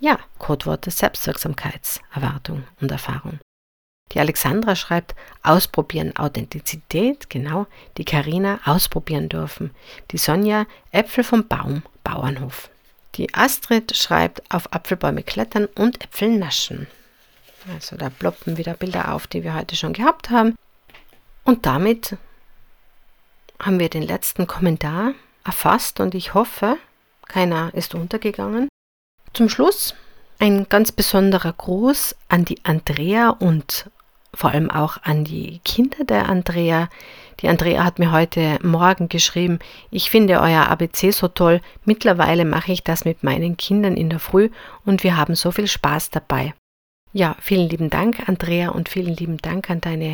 Ja, Codeworte Selbstwirksamkeitserwartung und Erfahrung. Die Alexandra schreibt ausprobieren Authentizität, genau. Die Karina ausprobieren dürfen. Die Sonja Äpfel vom Baum, Bauernhof. Die Astrid schreibt auf Apfelbäume klettern und Äpfel naschen. Also da ploppen wieder Bilder auf, die wir heute schon gehabt haben. Und damit haben wir den letzten Kommentar erfasst und ich hoffe, keiner ist untergegangen. Zum Schluss ein ganz besonderer Gruß an die Andrea und vor allem auch an die Kinder der Andrea. Die Andrea hat mir heute Morgen geschrieben, ich finde euer ABC so toll, mittlerweile mache ich das mit meinen Kindern in der Früh und wir haben so viel Spaß dabei. Ja, vielen lieben Dank, Andrea, und vielen lieben Dank an deine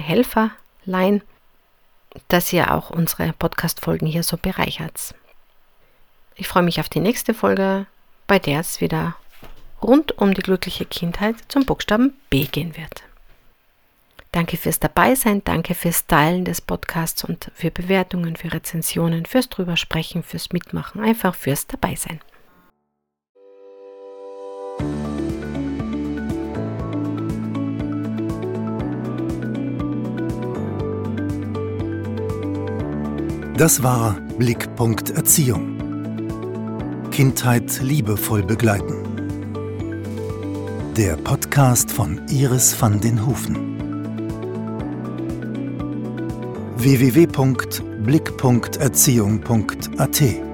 Helferlein dass ihr auch unsere Podcast-Folgen hier so bereichert. Ich freue mich auf die nächste Folge, bei der es wieder rund um die glückliche Kindheit zum Buchstaben B gehen wird. Danke fürs Dabeisein, danke fürs Teilen des Podcasts und für Bewertungen, für Rezensionen, fürs Drübersprechen, fürs Mitmachen, einfach fürs Dabeisein. Das war Blickpunkt Erziehung. Kindheit liebevoll begleiten. Der Podcast von Iris van den Hufen. www.blick.erziehung.at